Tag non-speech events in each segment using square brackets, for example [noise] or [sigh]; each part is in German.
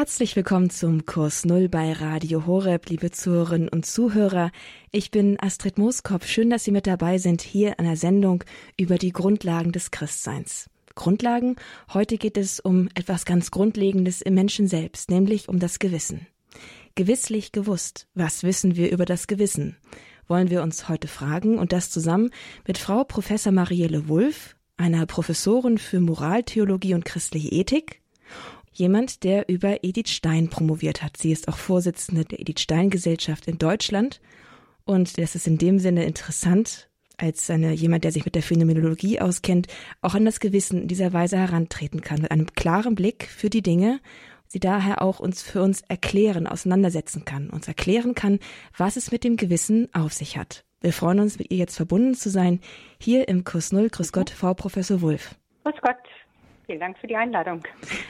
Herzlich willkommen zum Kurs Null bei Radio Horeb, liebe Zuhörerinnen und Zuhörer. Ich bin Astrid Mooskopf. Schön, dass Sie mit dabei sind hier an der Sendung über die Grundlagen des Christseins. Grundlagen? Heute geht es um etwas ganz Grundlegendes im Menschen selbst, nämlich um das Gewissen. Gewisslich gewusst. Was wissen wir über das Gewissen? Wollen wir uns heute fragen und das zusammen mit Frau Professor Marielle Wulff, einer Professorin für Moraltheologie und christliche Ethik jemand, der über Edith Stein promoviert hat. Sie ist auch Vorsitzende der Edith Stein Gesellschaft in Deutschland. Und das ist in dem Sinne interessant, als eine, jemand, der sich mit der Phänomenologie auskennt, auch an das Gewissen in dieser Weise herantreten kann, mit einem klaren Blick für die Dinge, sie daher auch uns für uns erklären, auseinandersetzen kann, uns erklären kann, was es mit dem Gewissen auf sich hat. Wir freuen uns, mit ihr jetzt verbunden zu sein, hier im Kurs Null. Grüß Gott, Frau Professor Wulff. Grüß Gott. Vielen Dank für die Einladung.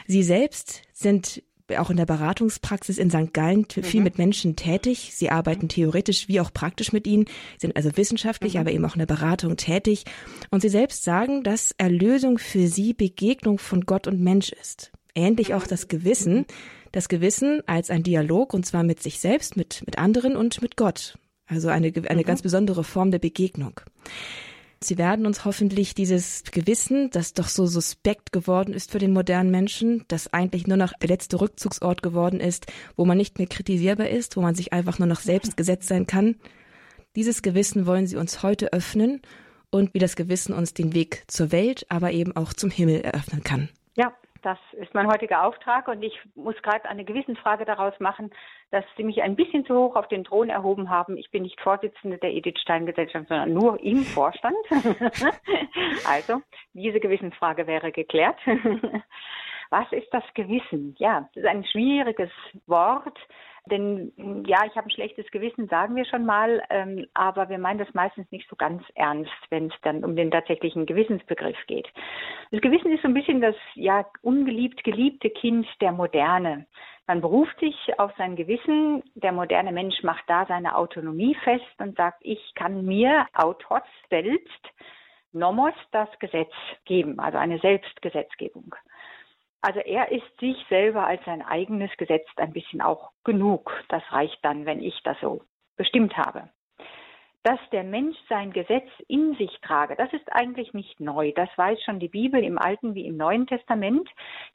Sie selbst sind auch in der Beratungspraxis in St. Gallen viel mhm. mit Menschen tätig. Sie arbeiten theoretisch wie auch praktisch mit ihnen, sind also wissenschaftlich, mhm. aber eben auch in der Beratung tätig. Und Sie selbst sagen, dass Erlösung für Sie Begegnung von Gott und Mensch ist. Ähnlich auch das Gewissen. Das Gewissen als ein Dialog und zwar mit sich selbst, mit, mit anderen und mit Gott. Also eine, eine mhm. ganz besondere Form der Begegnung. Sie werden uns hoffentlich dieses Gewissen, das doch so suspekt geworden ist für den modernen Menschen, das eigentlich nur noch der letzte Rückzugsort geworden ist, wo man nicht mehr kritisierbar ist, wo man sich einfach nur noch selbst gesetzt sein kann. Dieses Gewissen wollen Sie uns heute öffnen und wie das Gewissen uns den Weg zur Welt, aber eben auch zum Himmel eröffnen kann. Ja, das ist mein heutiger Auftrag und ich muss gerade eine Gewissensfrage daraus machen, dass Sie mich ein bisschen zu hoch auf den Thron erhoben haben. Ich bin nicht Vorsitzende der Edith Stein Gesellschaft, sondern nur im Vorstand. [laughs] also, diese Gewissensfrage wäre geklärt. [laughs] Was ist das Gewissen? Ja, das ist ein schwieriges Wort. Denn ja, ich habe ein schlechtes Gewissen, sagen wir schon mal, ähm, aber wir meinen das meistens nicht so ganz ernst, wenn es dann um den tatsächlichen Gewissensbegriff geht. Das Gewissen ist so ein bisschen das ja ungeliebt geliebte Kind der Moderne. Man beruft sich auf sein Gewissen. Der moderne Mensch macht da seine Autonomie fest und sagt, ich kann mir autos selbst nomos das Gesetz geben, also eine Selbstgesetzgebung. Also er ist sich selber als sein eigenes Gesetz ein bisschen auch genug. Das reicht dann, wenn ich das so bestimmt habe. Dass der Mensch sein Gesetz in sich trage, das ist eigentlich nicht neu. Das weiß schon die Bibel im Alten wie im Neuen Testament.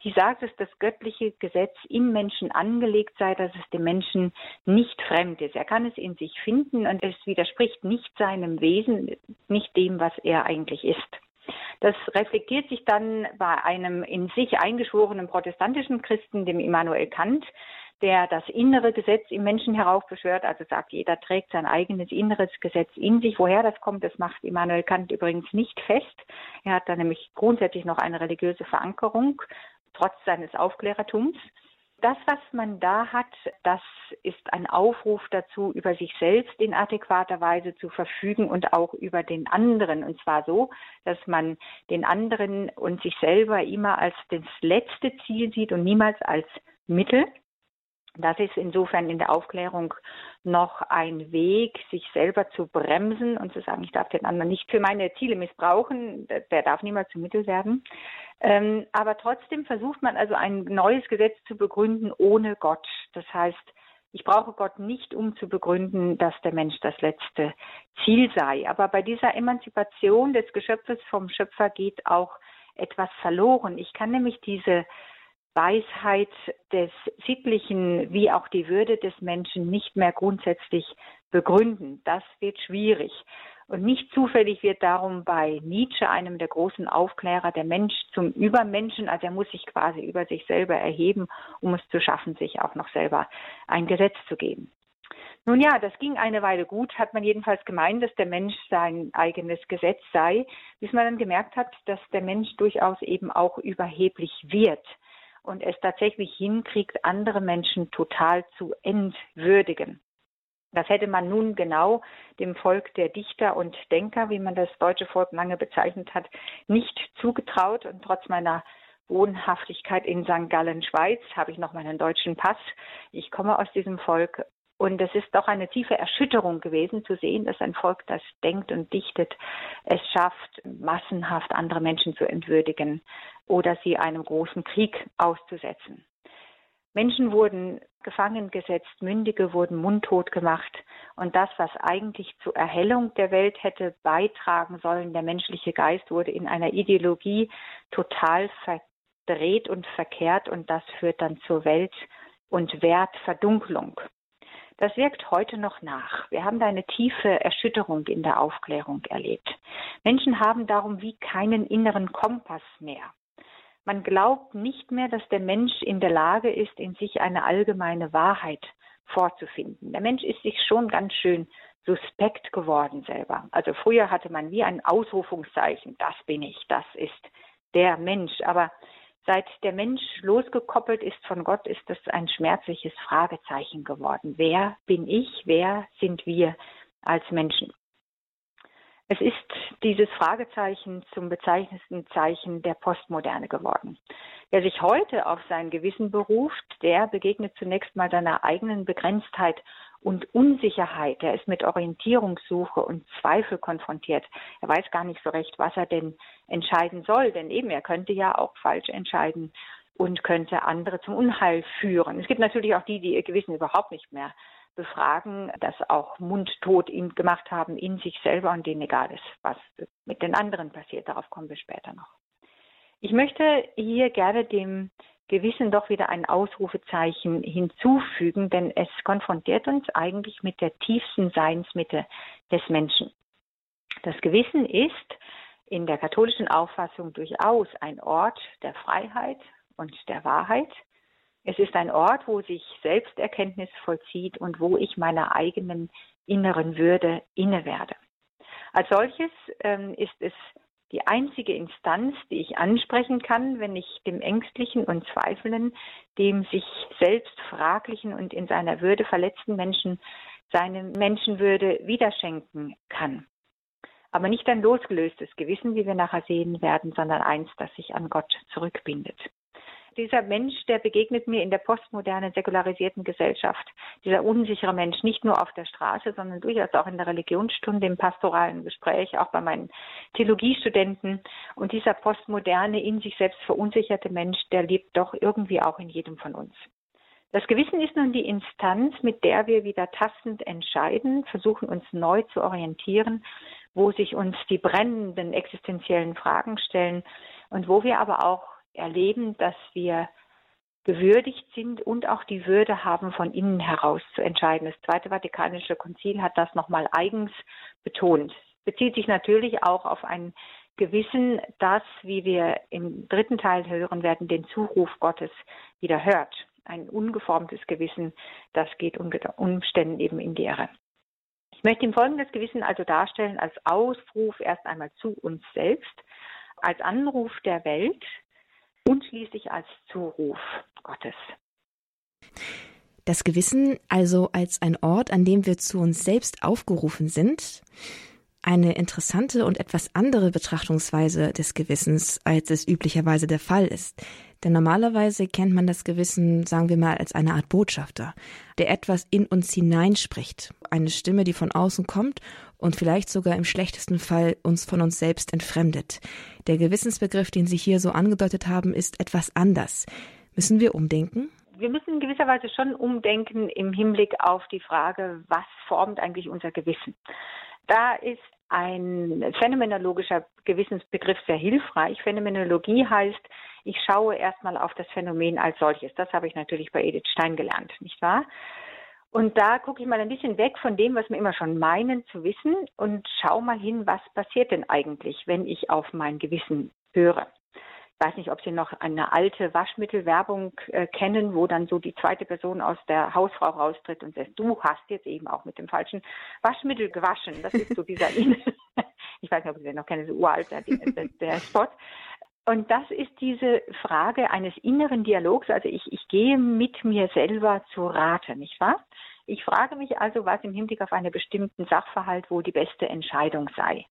Sie sagt, dass das göttliche Gesetz im Menschen angelegt sei, dass es dem Menschen nicht fremd ist. Er kann es in sich finden und es widerspricht nicht seinem Wesen, nicht dem, was er eigentlich ist. Das reflektiert sich dann bei einem in sich eingeschworenen protestantischen Christen, dem Immanuel Kant, der das innere Gesetz im Menschen heraufbeschwört, also sagt, jeder trägt sein eigenes inneres Gesetz in sich. Woher das kommt, das macht Immanuel Kant übrigens nicht fest. Er hat da nämlich grundsätzlich noch eine religiöse Verankerung, trotz seines Aufklärertums. Das, was man da hat, das ist ein Aufruf dazu, über sich selbst in adäquater Weise zu verfügen und auch über den anderen. Und zwar so, dass man den anderen und sich selber immer als das letzte Ziel sieht und niemals als Mittel. Das ist insofern in der Aufklärung noch ein Weg, sich selber zu bremsen und zu sagen, ich darf den anderen nicht für meine Ziele missbrauchen, der darf niemals zum Mittel werden. Ähm, aber trotzdem versucht man also ein neues Gesetz zu begründen ohne Gott. Das heißt, ich brauche Gott nicht, um zu begründen, dass der Mensch das letzte Ziel sei. Aber bei dieser Emanzipation des Geschöpfes vom Schöpfer geht auch etwas verloren. Ich kann nämlich diese Weisheit des Sittlichen wie auch die Würde des Menschen nicht mehr grundsätzlich begründen. Das wird schwierig. Und nicht zufällig wird darum bei Nietzsche, einem der großen Aufklärer, der Mensch zum Übermenschen, also er muss sich quasi über sich selber erheben, um es zu schaffen, sich auch noch selber ein Gesetz zu geben. Nun ja, das ging eine Weile gut, hat man jedenfalls gemeint, dass der Mensch sein eigenes Gesetz sei, bis man dann gemerkt hat, dass der Mensch durchaus eben auch überheblich wird und es tatsächlich hinkriegt, andere Menschen total zu entwürdigen. Das hätte man nun genau dem Volk der Dichter und Denker, wie man das deutsche Volk lange bezeichnet hat, nicht zugetraut. Und trotz meiner Wohnhaftigkeit in St. Gallen, Schweiz, habe ich noch meinen deutschen Pass. Ich komme aus diesem Volk. Und es ist doch eine tiefe Erschütterung gewesen zu sehen, dass ein Volk, das denkt und dichtet, es schafft, massenhaft andere Menschen zu entwürdigen oder sie einem großen Krieg auszusetzen. Menschen wurden gefangen gesetzt, Mündige wurden mundtot gemacht. Und das, was eigentlich zur Erhellung der Welt hätte beitragen sollen, der menschliche Geist, wurde in einer Ideologie total verdreht und verkehrt. Und das führt dann zur Welt- und Wertverdunklung. Das wirkt heute noch nach. Wir haben da eine tiefe Erschütterung in der Aufklärung erlebt. Menschen haben darum wie keinen inneren Kompass mehr. Man glaubt nicht mehr, dass der Mensch in der Lage ist, in sich eine allgemeine Wahrheit vorzufinden. Der Mensch ist sich schon ganz schön suspekt geworden selber. Also früher hatte man wie ein Ausrufungszeichen, das bin ich, das ist der Mensch. Aber seit der Mensch losgekoppelt ist von Gott, ist das ein schmerzliches Fragezeichen geworden. Wer bin ich? Wer sind wir als Menschen? Es ist dieses Fragezeichen zum bezeichnendsten Zeichen der Postmoderne geworden. Wer sich heute auf sein Gewissen beruft, der begegnet zunächst mal seiner eigenen Begrenztheit und Unsicherheit. Er ist mit Orientierungssuche und Zweifel konfrontiert. Er weiß gar nicht so recht, was er denn entscheiden soll, denn eben er könnte ja auch falsch entscheiden und könnte andere zum Unheil führen. Es gibt natürlich auch die, die ihr Gewissen überhaupt nicht mehr befragen, das auch mundtot gemacht haben in sich selber und denen egal ist, was mit den anderen passiert. Darauf kommen wir später noch. Ich möchte hier gerne dem Gewissen doch wieder ein Ausrufezeichen hinzufügen, denn es konfrontiert uns eigentlich mit der tiefsten Seinsmitte des Menschen. Das Gewissen ist in der katholischen Auffassung durchaus ein Ort der Freiheit und der Wahrheit, es ist ein Ort, wo sich Selbsterkenntnis vollzieht und wo ich meiner eigenen inneren Würde inne werde. Als solches ähm, ist es die einzige Instanz, die ich ansprechen kann, wenn ich dem Ängstlichen und Zweifelnden, dem sich selbst fraglichen und in seiner Würde verletzten Menschen seine Menschenwürde wiederschenken kann. Aber nicht ein losgelöstes Gewissen, wie wir nachher sehen werden, sondern eins, das sich an Gott zurückbindet dieser Mensch, der begegnet mir in der postmodernen, säkularisierten Gesellschaft. Dieser unsichere Mensch, nicht nur auf der Straße, sondern durchaus auch in der Religionsstunde, im pastoralen Gespräch, auch bei meinen Theologiestudenten. Und dieser postmoderne, in sich selbst verunsicherte Mensch, der lebt doch irgendwie auch in jedem von uns. Das Gewissen ist nun die Instanz, mit der wir wieder tastend entscheiden, versuchen uns neu zu orientieren, wo sich uns die brennenden existenziellen Fragen stellen und wo wir aber auch erleben, dass wir gewürdigt sind und auch die Würde haben, von innen heraus zu entscheiden. Das Zweite Vatikanische Konzil hat das nochmal eigens betont. Bezieht sich natürlich auch auf ein Gewissen, das, wie wir im dritten Teil hören werden, den Zuruf Gottes wieder hört. Ein ungeformtes Gewissen, das geht unter Umständen eben in die Irre. Ich möchte im Folgenden das Gewissen also darstellen als Ausruf erst einmal zu uns selbst, als Anruf der Welt, und schließlich als Zuruf Gottes. Das Gewissen also als ein Ort, an dem wir zu uns selbst aufgerufen sind, eine interessante und etwas andere Betrachtungsweise des Gewissens, als es üblicherweise der Fall ist. Denn normalerweise kennt man das Gewissen, sagen wir mal, als eine Art Botschafter, der etwas in uns hineinspricht. Eine Stimme, die von außen kommt und vielleicht sogar im schlechtesten Fall uns von uns selbst entfremdet. Der Gewissensbegriff, den Sie hier so angedeutet haben, ist etwas anders. Müssen wir umdenken? Wir müssen in gewisser Weise schon umdenken im Hinblick auf die Frage, was formt eigentlich unser Gewissen. Da ist ein phänomenologischer Gewissensbegriff sehr hilfreich. Phänomenologie heißt, ich schaue erstmal auf das Phänomen als solches. Das habe ich natürlich bei Edith Stein gelernt, nicht wahr? Und da gucke ich mal ein bisschen weg von dem, was wir immer schon meinen zu wissen und schaue mal hin, was passiert denn eigentlich, wenn ich auf mein Gewissen höre. Ich weiß nicht, ob Sie noch eine alte Waschmittelwerbung äh, kennen, wo dann so die zweite Person aus der Hausfrau raustritt und sagt, du hast jetzt eben auch mit dem falschen Waschmittel gewaschen. Das ist so dieser, [laughs] ich weiß nicht, ob Sie den noch kennen, so uralt, der, der Spot. Und das ist diese Frage eines inneren Dialogs. Also ich, ich gehe mit mir selber zu Rate, nicht wahr? Ich frage mich also, was im Hinblick auf einen bestimmten Sachverhalt wohl die beste Entscheidung sei.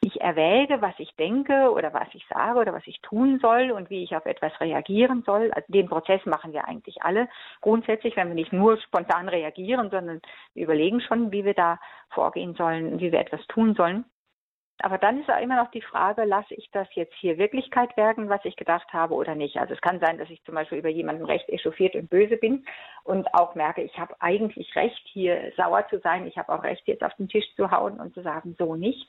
Ich erwäge, was ich denke oder was ich sage oder was ich tun soll und wie ich auf etwas reagieren soll. Also den Prozess machen wir eigentlich alle grundsätzlich, wenn wir nicht nur spontan reagieren, sondern wir überlegen schon, wie wir da vorgehen sollen, wie wir etwas tun sollen. Aber dann ist auch immer noch die Frage, lasse ich das jetzt hier Wirklichkeit werden, was ich gedacht habe oder nicht. Also es kann sein, dass ich zum Beispiel über jemanden recht echauffiert und böse bin und auch merke, ich habe eigentlich recht, hier sauer zu sein. Ich habe auch recht, jetzt auf den Tisch zu hauen und zu sagen, so nicht.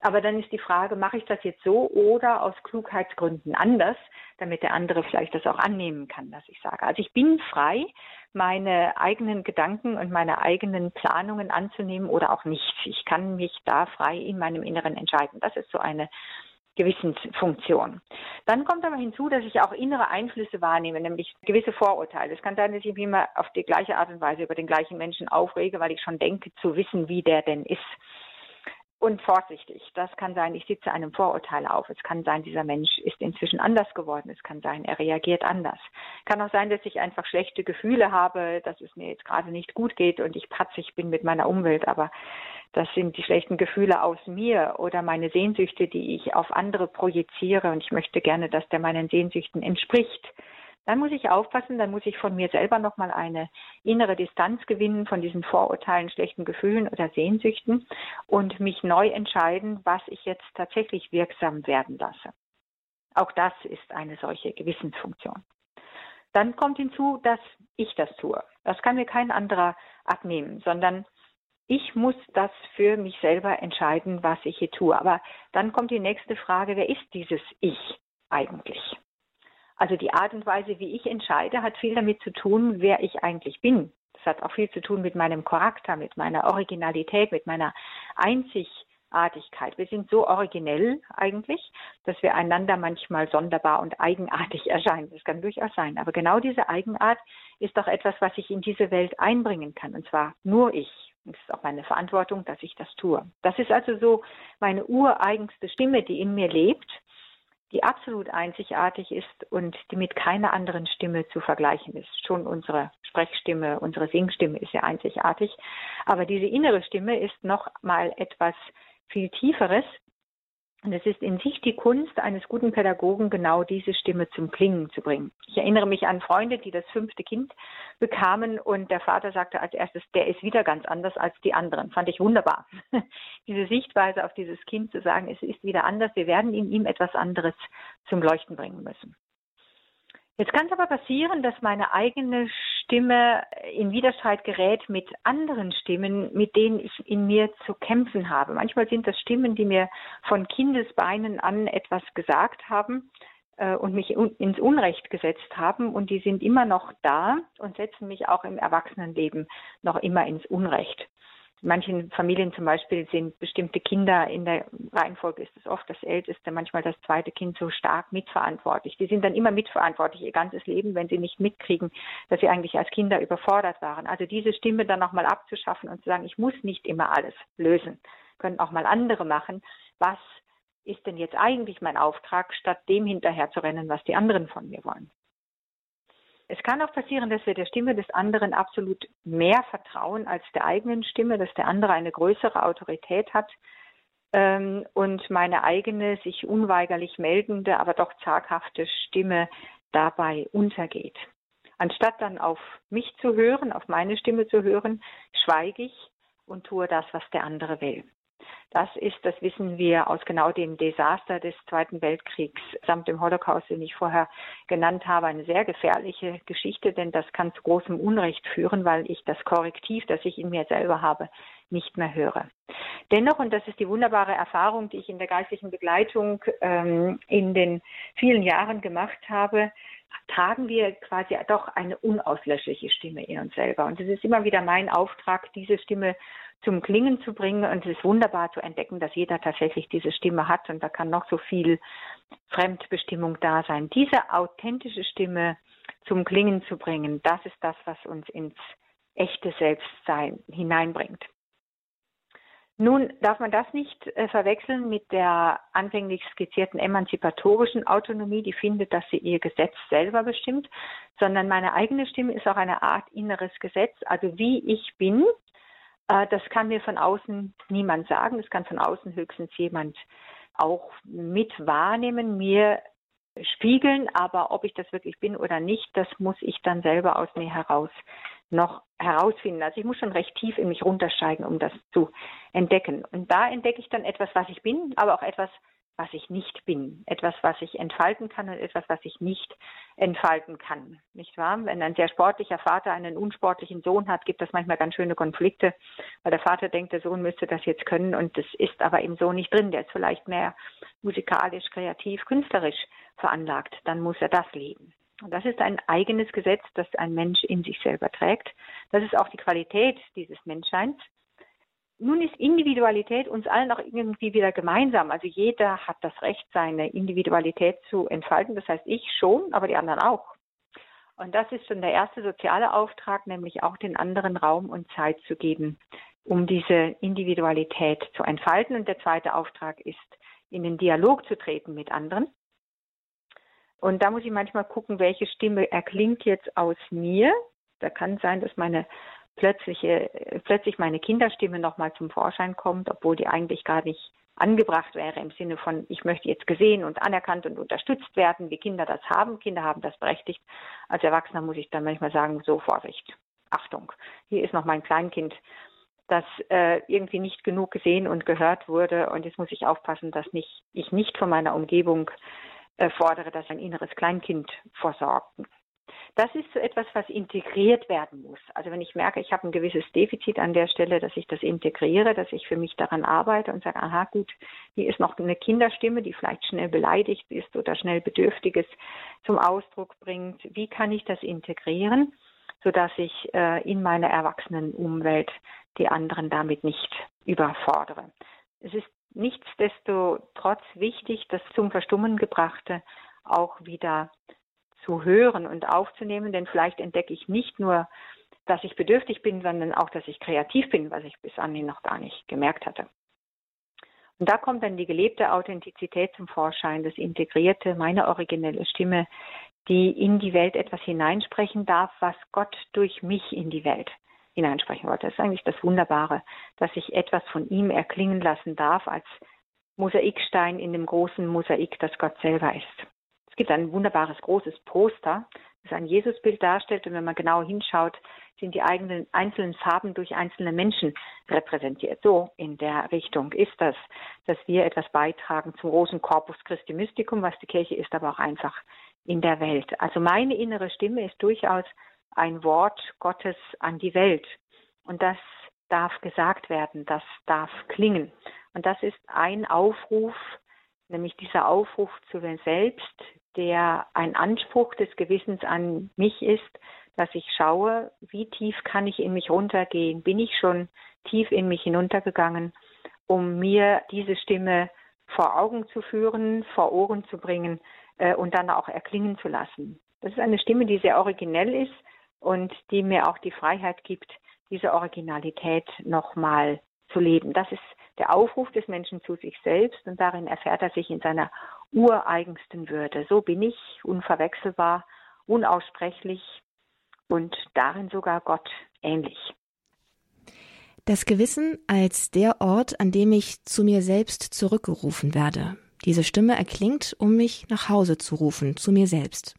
Aber dann ist die Frage, mache ich das jetzt so oder aus Klugheitsgründen anders, damit der andere vielleicht das auch annehmen kann, was ich sage. Also ich bin frei, meine eigenen Gedanken und meine eigenen Planungen anzunehmen oder auch nicht. Ich kann mich da frei in meinem Inneren entscheiden. Das ist so eine Gewissensfunktion. Dann kommt aber hinzu, dass ich auch innere Einflüsse wahrnehme, nämlich gewisse Vorurteile. Es kann sein, dass ich mich immer auf die gleiche Art und Weise über den gleichen Menschen aufrege, weil ich schon denke zu wissen, wie der denn ist und vorsichtig. Das kann sein, ich sitze einem Vorurteil auf. Es kann sein, dieser Mensch ist inzwischen anders geworden. Es kann sein, er reagiert anders. Kann auch sein, dass ich einfach schlechte Gefühle habe, dass es mir jetzt gerade nicht gut geht und ich patzig bin mit meiner Umwelt. Aber das sind die schlechten Gefühle aus mir oder meine Sehnsüchte, die ich auf andere projiziere und ich möchte gerne, dass der meinen Sehnsüchten entspricht dann muss ich aufpassen, dann muss ich von mir selber nochmal eine innere Distanz gewinnen von diesen Vorurteilen, schlechten Gefühlen oder Sehnsüchten und mich neu entscheiden, was ich jetzt tatsächlich wirksam werden lasse. Auch das ist eine solche Gewissensfunktion. Dann kommt hinzu, dass ich das tue. Das kann mir kein anderer abnehmen, sondern ich muss das für mich selber entscheiden, was ich hier tue. Aber dann kommt die nächste Frage, wer ist dieses Ich eigentlich? Also die Art und Weise, wie ich entscheide, hat viel damit zu tun, wer ich eigentlich bin. Das hat auch viel zu tun mit meinem Charakter, mit meiner Originalität, mit meiner Einzigartigkeit. Wir sind so originell eigentlich, dass wir einander manchmal sonderbar und eigenartig [laughs] erscheinen. Das kann durchaus sein. Aber genau diese Eigenart ist doch etwas, was ich in diese Welt einbringen kann. Und zwar nur ich. Es ist auch meine Verantwortung, dass ich das tue. Das ist also so meine ureigenste Stimme, die in mir lebt die absolut einzigartig ist und die mit keiner anderen Stimme zu vergleichen ist. Schon unsere Sprechstimme, unsere Singstimme ist ja einzigartig, aber diese innere Stimme ist noch mal etwas viel tieferes und es ist in sich die Kunst eines guten Pädagogen, genau diese Stimme zum Klingen zu bringen. Ich erinnere mich an Freunde, die das fünfte Kind bekamen und der Vater sagte als erstes, der ist wieder ganz anders als die anderen. Fand ich wunderbar. [laughs] Diese Sichtweise auf dieses Kind zu sagen, es ist wieder anders, wir werden in ihm etwas anderes zum Leuchten bringen müssen. Jetzt kann es aber passieren, dass meine eigene Stimme in Widerstreit gerät mit anderen Stimmen, mit denen ich in mir zu kämpfen habe. Manchmal sind das Stimmen, die mir von Kindesbeinen an etwas gesagt haben äh, und mich ins Unrecht gesetzt haben und die sind immer noch da und setzen mich auch im Erwachsenenleben noch immer ins Unrecht manchen Familien zum Beispiel sind bestimmte Kinder in der Reihenfolge ist es oft das älteste, manchmal das zweite Kind so stark mitverantwortlich. Die sind dann immer mitverantwortlich ihr ganzes Leben, wenn sie nicht mitkriegen, dass sie eigentlich als Kinder überfordert waren. Also diese Stimme dann nochmal abzuschaffen und zu sagen, ich muss nicht immer alles lösen, können auch mal andere machen. Was ist denn jetzt eigentlich mein Auftrag, statt dem hinterher zu rennen, was die anderen von mir wollen? Es kann auch passieren, dass wir der Stimme des anderen absolut mehr vertrauen als der eigenen Stimme, dass der andere eine größere Autorität hat ähm, und meine eigene, sich unweigerlich meldende, aber doch zaghafte Stimme dabei untergeht. Anstatt dann auf mich zu hören, auf meine Stimme zu hören, schweige ich und tue das, was der andere will. Das ist, das wissen wir aus genau dem Desaster des Zweiten Weltkriegs samt dem Holocaust, den ich vorher genannt habe, eine sehr gefährliche Geschichte, denn das kann zu großem Unrecht führen, weil ich das Korrektiv, das ich in mir selber habe, nicht mehr höre. Dennoch, und das ist die wunderbare Erfahrung, die ich in der geistlichen Begleitung ähm, in den vielen Jahren gemacht habe, tragen wir quasi doch eine unauslöschliche Stimme in uns selber. Und es ist immer wieder mein Auftrag, diese Stimme zum Klingen zu bringen. Und es ist wunderbar zu entdecken, dass jeder tatsächlich diese Stimme hat und da kann noch so viel Fremdbestimmung da sein. Diese authentische Stimme zum Klingen zu bringen, das ist das, was uns ins echte Selbstsein hineinbringt. Nun darf man das nicht äh, verwechseln mit der anfänglich skizzierten emanzipatorischen Autonomie, die findet, dass sie ihr Gesetz selber bestimmt, sondern meine eigene Stimme ist auch eine Art inneres Gesetz. Also wie ich bin, das kann mir von außen niemand sagen. Das kann von außen höchstens jemand auch mit wahrnehmen, mir spiegeln. Aber ob ich das wirklich bin oder nicht, das muss ich dann selber aus mir heraus noch herausfinden. Also ich muss schon recht tief in mich runtersteigen, um das zu entdecken. Und da entdecke ich dann etwas, was ich bin, aber auch etwas, was ich nicht bin. Etwas, was ich entfalten kann und etwas, was ich nicht entfalten kann. Nicht wahr? Wenn ein sehr sportlicher Vater einen unsportlichen Sohn hat, gibt es manchmal ganz schöne Konflikte, weil der Vater denkt, der Sohn müsste das jetzt können und das ist aber im Sohn nicht drin. Der ist vielleicht mehr musikalisch, kreativ, künstlerisch veranlagt. Dann muss er das leben. Und das ist ein eigenes Gesetz, das ein Mensch in sich selber trägt. Das ist auch die Qualität dieses Menschseins. Nun ist Individualität uns allen auch irgendwie wieder gemeinsam. Also jeder hat das Recht, seine Individualität zu entfalten. Das heißt, ich schon, aber die anderen auch. Und das ist schon der erste soziale Auftrag, nämlich auch den anderen Raum und Zeit zu geben, um diese Individualität zu entfalten. Und der zweite Auftrag ist, in den Dialog zu treten mit anderen und da muss ich manchmal gucken, welche Stimme erklingt jetzt aus mir. Da kann sein, dass meine plötzliche, plötzlich meine Kinderstimme nochmal zum Vorschein kommt, obwohl die eigentlich gar nicht angebracht wäre im Sinne von, ich möchte jetzt gesehen und anerkannt und unterstützt werden, wie Kinder das haben. Kinder haben das berechtigt. Als Erwachsener muss ich dann manchmal sagen, so Vorsicht, Achtung, hier ist noch mein Kleinkind, das äh, irgendwie nicht genug gesehen und gehört wurde und jetzt muss ich aufpassen, dass nicht, ich nicht von meiner Umgebung äh, fordere, dass ein inneres Kleinkind versorgt. Das ist so etwas, was integriert werden muss. Also wenn ich merke, ich habe ein gewisses Defizit an der Stelle, dass ich das integriere, dass ich für mich daran arbeite und sage, aha gut, hier ist noch eine Kinderstimme, die vielleicht schnell beleidigt ist oder schnell Bedürftiges zum Ausdruck bringt. Wie kann ich das integrieren, sodass ich äh, in meiner Erwachsenenumwelt die anderen damit nicht überfordere? Es ist nichtsdestotrotz wichtig, das zum Verstummen gebrachte auch wieder zu hören und aufzunehmen, denn vielleicht entdecke ich nicht nur, dass ich bedürftig bin, sondern auch, dass ich kreativ bin, was ich bis anhin noch gar nicht gemerkt hatte. Und da kommt dann die gelebte Authentizität zum Vorschein, das integrierte, meine originelle Stimme, die in die Welt etwas hineinsprechen darf, was Gott durch mich in die Welt hineinsprechen wollte. Das ist eigentlich das Wunderbare, dass ich etwas von ihm erklingen lassen darf als Mosaikstein in dem großen Mosaik, das Gott selber ist. Es gibt ein wunderbares großes Poster, das ein Jesusbild darstellt und wenn man genau hinschaut, sind die eigenen einzelnen Farben durch einzelne Menschen repräsentiert. So in der Richtung ist das, dass wir etwas beitragen zum großen Corpus Christi Mysticum, was die Kirche ist, aber auch einfach in der Welt. Also meine innere Stimme ist durchaus ein Wort Gottes an die Welt. Und das darf gesagt werden, das darf klingen. Und das ist ein Aufruf, nämlich dieser Aufruf zu mir selbst, der ein Anspruch des Gewissens an mich ist, dass ich schaue, wie tief kann ich in mich runtergehen? Bin ich schon tief in mich hinuntergegangen, um mir diese Stimme vor Augen zu führen, vor Ohren zu bringen äh, und dann auch erklingen zu lassen. Das ist eine Stimme, die sehr originell ist, und die mir auch die Freiheit gibt, diese Originalität nochmal zu leben. Das ist der Aufruf des Menschen zu sich selbst und darin erfährt er sich in seiner ureigensten Würde. So bin ich, unverwechselbar, unaussprechlich und darin sogar Gott ähnlich. Das Gewissen als der Ort, an dem ich zu mir selbst zurückgerufen werde. Diese Stimme erklingt, um mich nach Hause zu rufen, zu mir selbst.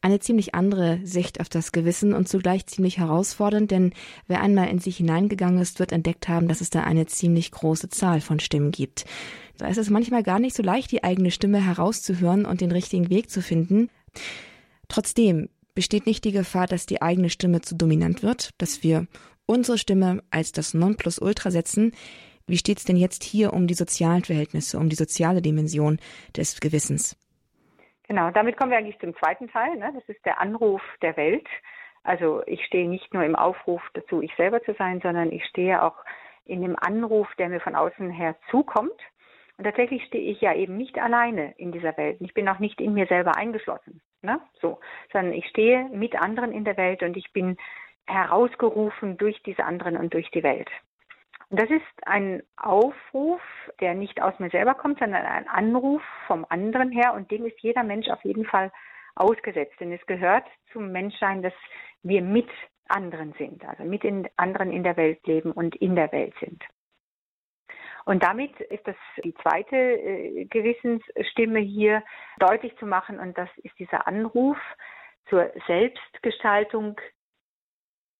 Eine ziemlich andere Sicht auf das Gewissen und zugleich ziemlich herausfordernd, denn wer einmal in sich hineingegangen ist, wird entdeckt haben, dass es da eine ziemlich große Zahl von Stimmen gibt. Da ist es manchmal gar nicht so leicht, die eigene Stimme herauszuhören und den richtigen Weg zu finden. Trotzdem besteht nicht die Gefahr, dass die eigene Stimme zu dominant wird, dass wir unsere Stimme als das Nonplusultra setzen. Wie steht es denn jetzt hier um die sozialen Verhältnisse, um die soziale Dimension des Gewissens? Genau, damit kommen wir eigentlich zum zweiten Teil. Ne? Das ist der Anruf der Welt. Also ich stehe nicht nur im Aufruf dazu, ich selber zu sein, sondern ich stehe auch in dem Anruf, der mir von außen her zukommt. Und tatsächlich stehe ich ja eben nicht alleine in dieser Welt. Ich bin auch nicht in mir selber eingeschlossen, ne? So, sondern ich stehe mit anderen in der Welt und ich bin herausgerufen durch diese anderen und durch die Welt. Das ist ein Aufruf, der nicht aus mir selber kommt, sondern ein Anruf vom anderen her und dem ist jeder Mensch auf jeden Fall ausgesetzt. Denn es gehört zum Menschsein, dass wir mit anderen sind, also mit den anderen in der Welt leben und in der Welt sind. Und damit ist das die zweite äh, Gewissensstimme hier deutlich zu machen und das ist dieser Anruf zur Selbstgestaltung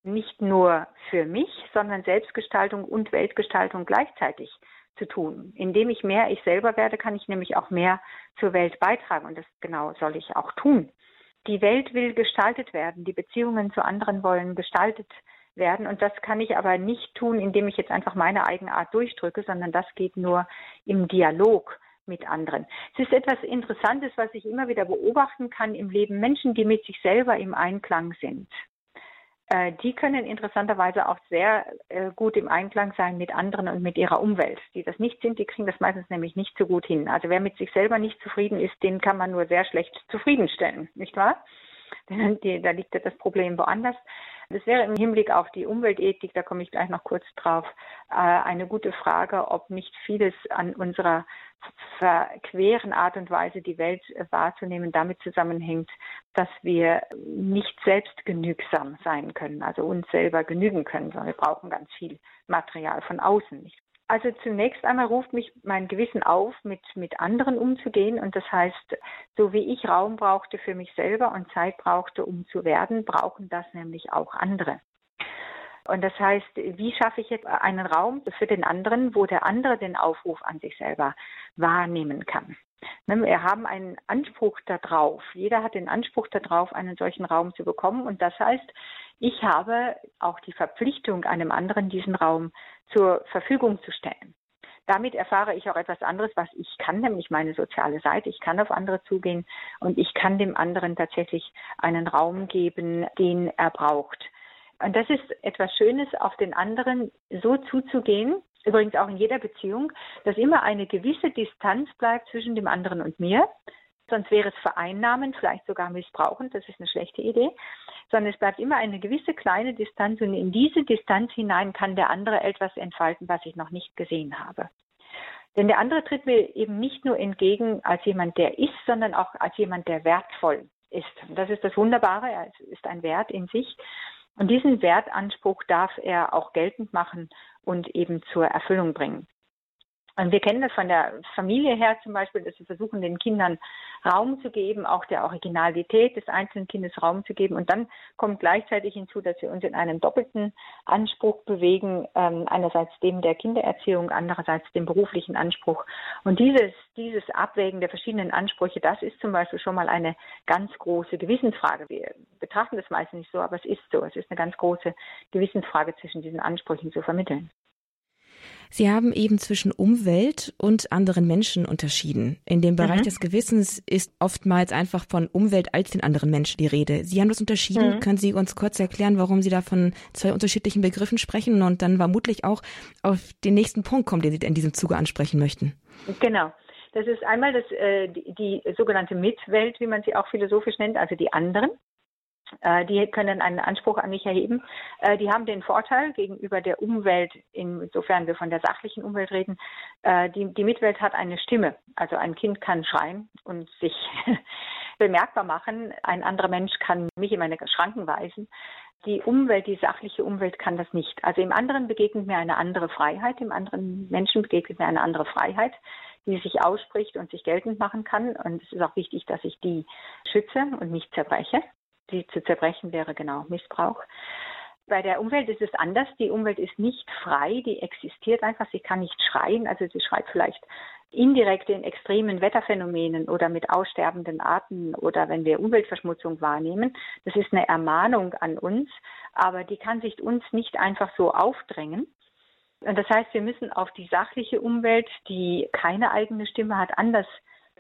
nicht nur für mich, sondern Selbstgestaltung und Weltgestaltung gleichzeitig zu tun. Indem ich mehr ich selber werde, kann ich nämlich auch mehr zur Welt beitragen. Und das genau soll ich auch tun. Die Welt will gestaltet werden. Die Beziehungen zu anderen wollen gestaltet werden. Und das kann ich aber nicht tun, indem ich jetzt einfach meine eigene Art durchdrücke, sondern das geht nur im Dialog mit anderen. Es ist etwas Interessantes, was ich immer wieder beobachten kann im Leben. Menschen, die mit sich selber im Einklang sind, die können interessanterweise auch sehr äh, gut im Einklang sein mit anderen und mit ihrer Umwelt. Die das nicht sind, die kriegen das meistens nämlich nicht so gut hin. Also wer mit sich selber nicht zufrieden ist, den kann man nur sehr schlecht zufriedenstellen, nicht wahr? [laughs] Da liegt ja das Problem woanders. Das wäre im Hinblick auf die Umweltethik, da komme ich gleich noch kurz drauf, äh, eine gute Frage, ob nicht vieles an unserer verqueren Art und Weise, die Welt wahrzunehmen, damit zusammenhängt, dass wir nicht selbst genügsam sein können, also uns selber genügen können, sondern wir brauchen ganz viel Material von außen. Also zunächst einmal ruft mich mein Gewissen auf, mit, mit anderen umzugehen. Und das heißt, so wie ich Raum brauchte für mich selber und Zeit brauchte, um zu werden, brauchen das nämlich auch andere. Und das heißt, wie schaffe ich jetzt einen Raum für den anderen, wo der andere den Aufruf an sich selber wahrnehmen kann? Ne, wir haben einen Anspruch darauf. Jeder hat den Anspruch darauf, einen solchen Raum zu bekommen. Und das heißt, ich habe auch die Verpflichtung, einem anderen diesen Raum zur Verfügung zu stellen. Damit erfahre ich auch etwas anderes, was ich kann, nämlich meine soziale Seite. Ich kann auf andere zugehen und ich kann dem anderen tatsächlich einen Raum geben, den er braucht. Und das ist etwas Schönes, auf den anderen so zuzugehen, übrigens auch in jeder Beziehung, dass immer eine gewisse Distanz bleibt zwischen dem anderen und mir. Sonst wäre es vereinnahmen, vielleicht sogar missbrauchend, das ist eine schlechte Idee, sondern es bleibt immer eine gewisse kleine Distanz und in diese Distanz hinein kann der andere etwas entfalten, was ich noch nicht gesehen habe. Denn der andere tritt mir eben nicht nur entgegen als jemand, der ist, sondern auch als jemand, der wertvoll ist. Und das ist das Wunderbare, er ist ein Wert in sich. Und diesen Wertanspruch darf er auch geltend machen und eben zur Erfüllung bringen. Und wir kennen das von der Familie her zum Beispiel, dass wir versuchen, den Kindern Raum zu geben, auch der Originalität des einzelnen Kindes Raum zu geben. Und dann kommt gleichzeitig hinzu, dass wir uns in einem doppelten Anspruch bewegen, ähm, einerseits dem der Kindererziehung, andererseits dem beruflichen Anspruch. Und dieses, dieses Abwägen der verschiedenen Ansprüche, das ist zum Beispiel schon mal eine ganz große Gewissensfrage. Wir betrachten das meistens nicht so, aber es ist so. Es ist eine ganz große Gewissensfrage zwischen diesen Ansprüchen zu vermitteln. Sie haben eben zwischen Umwelt und anderen Menschen unterschieden. In dem Bereich mhm. des Gewissens ist oftmals einfach von Umwelt als den anderen Menschen die Rede. Sie haben das unterschieden. Mhm. Können Sie uns kurz erklären, warum Sie da von zwei unterschiedlichen Begriffen sprechen und dann vermutlich auch auf den nächsten Punkt kommen, den Sie in diesem Zuge ansprechen möchten? Genau. Das ist einmal das, äh, die, die sogenannte Mitwelt, wie man sie auch philosophisch nennt, also die anderen. Äh, die können einen Anspruch an mich erheben. Äh, die haben den Vorteil gegenüber der Umwelt, insofern wir von der sachlichen Umwelt reden, äh, die, die Mitwelt hat eine Stimme. Also ein Kind kann schreien und sich [laughs] bemerkbar machen. Ein anderer Mensch kann mich in meine Schranken weisen. Die Umwelt, die sachliche Umwelt kann das nicht. Also im anderen begegnet mir eine andere Freiheit, im anderen Menschen begegnet mir eine andere Freiheit, die sich ausspricht und sich geltend machen kann. Und es ist auch wichtig, dass ich die schütze und nicht zerbreche die zu zerbrechen wäre genau Missbrauch. Bei der Umwelt ist es anders. Die Umwelt ist nicht frei, die existiert einfach. Sie kann nicht schreien. Also sie schreit vielleicht indirekt in extremen Wetterphänomenen oder mit aussterbenden Arten oder wenn wir Umweltverschmutzung wahrnehmen. Das ist eine Ermahnung an uns, aber die kann sich uns nicht einfach so aufdrängen. Und das heißt, wir müssen auf die sachliche Umwelt, die keine eigene Stimme hat, anders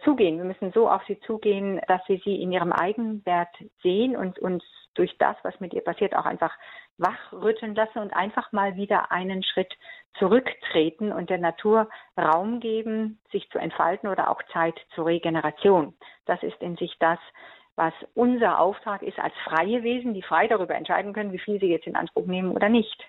zugehen. Wir müssen so auf sie zugehen, dass wir sie in ihrem Eigenwert sehen und uns durch das, was mit ihr passiert, auch einfach wachrütteln lassen und einfach mal wieder einen Schritt zurücktreten und der Natur Raum geben, sich zu entfalten oder auch Zeit zur Regeneration. Das ist in sich das, was unser Auftrag ist als freie Wesen, die frei darüber entscheiden können, wie viel sie jetzt in Anspruch nehmen oder nicht.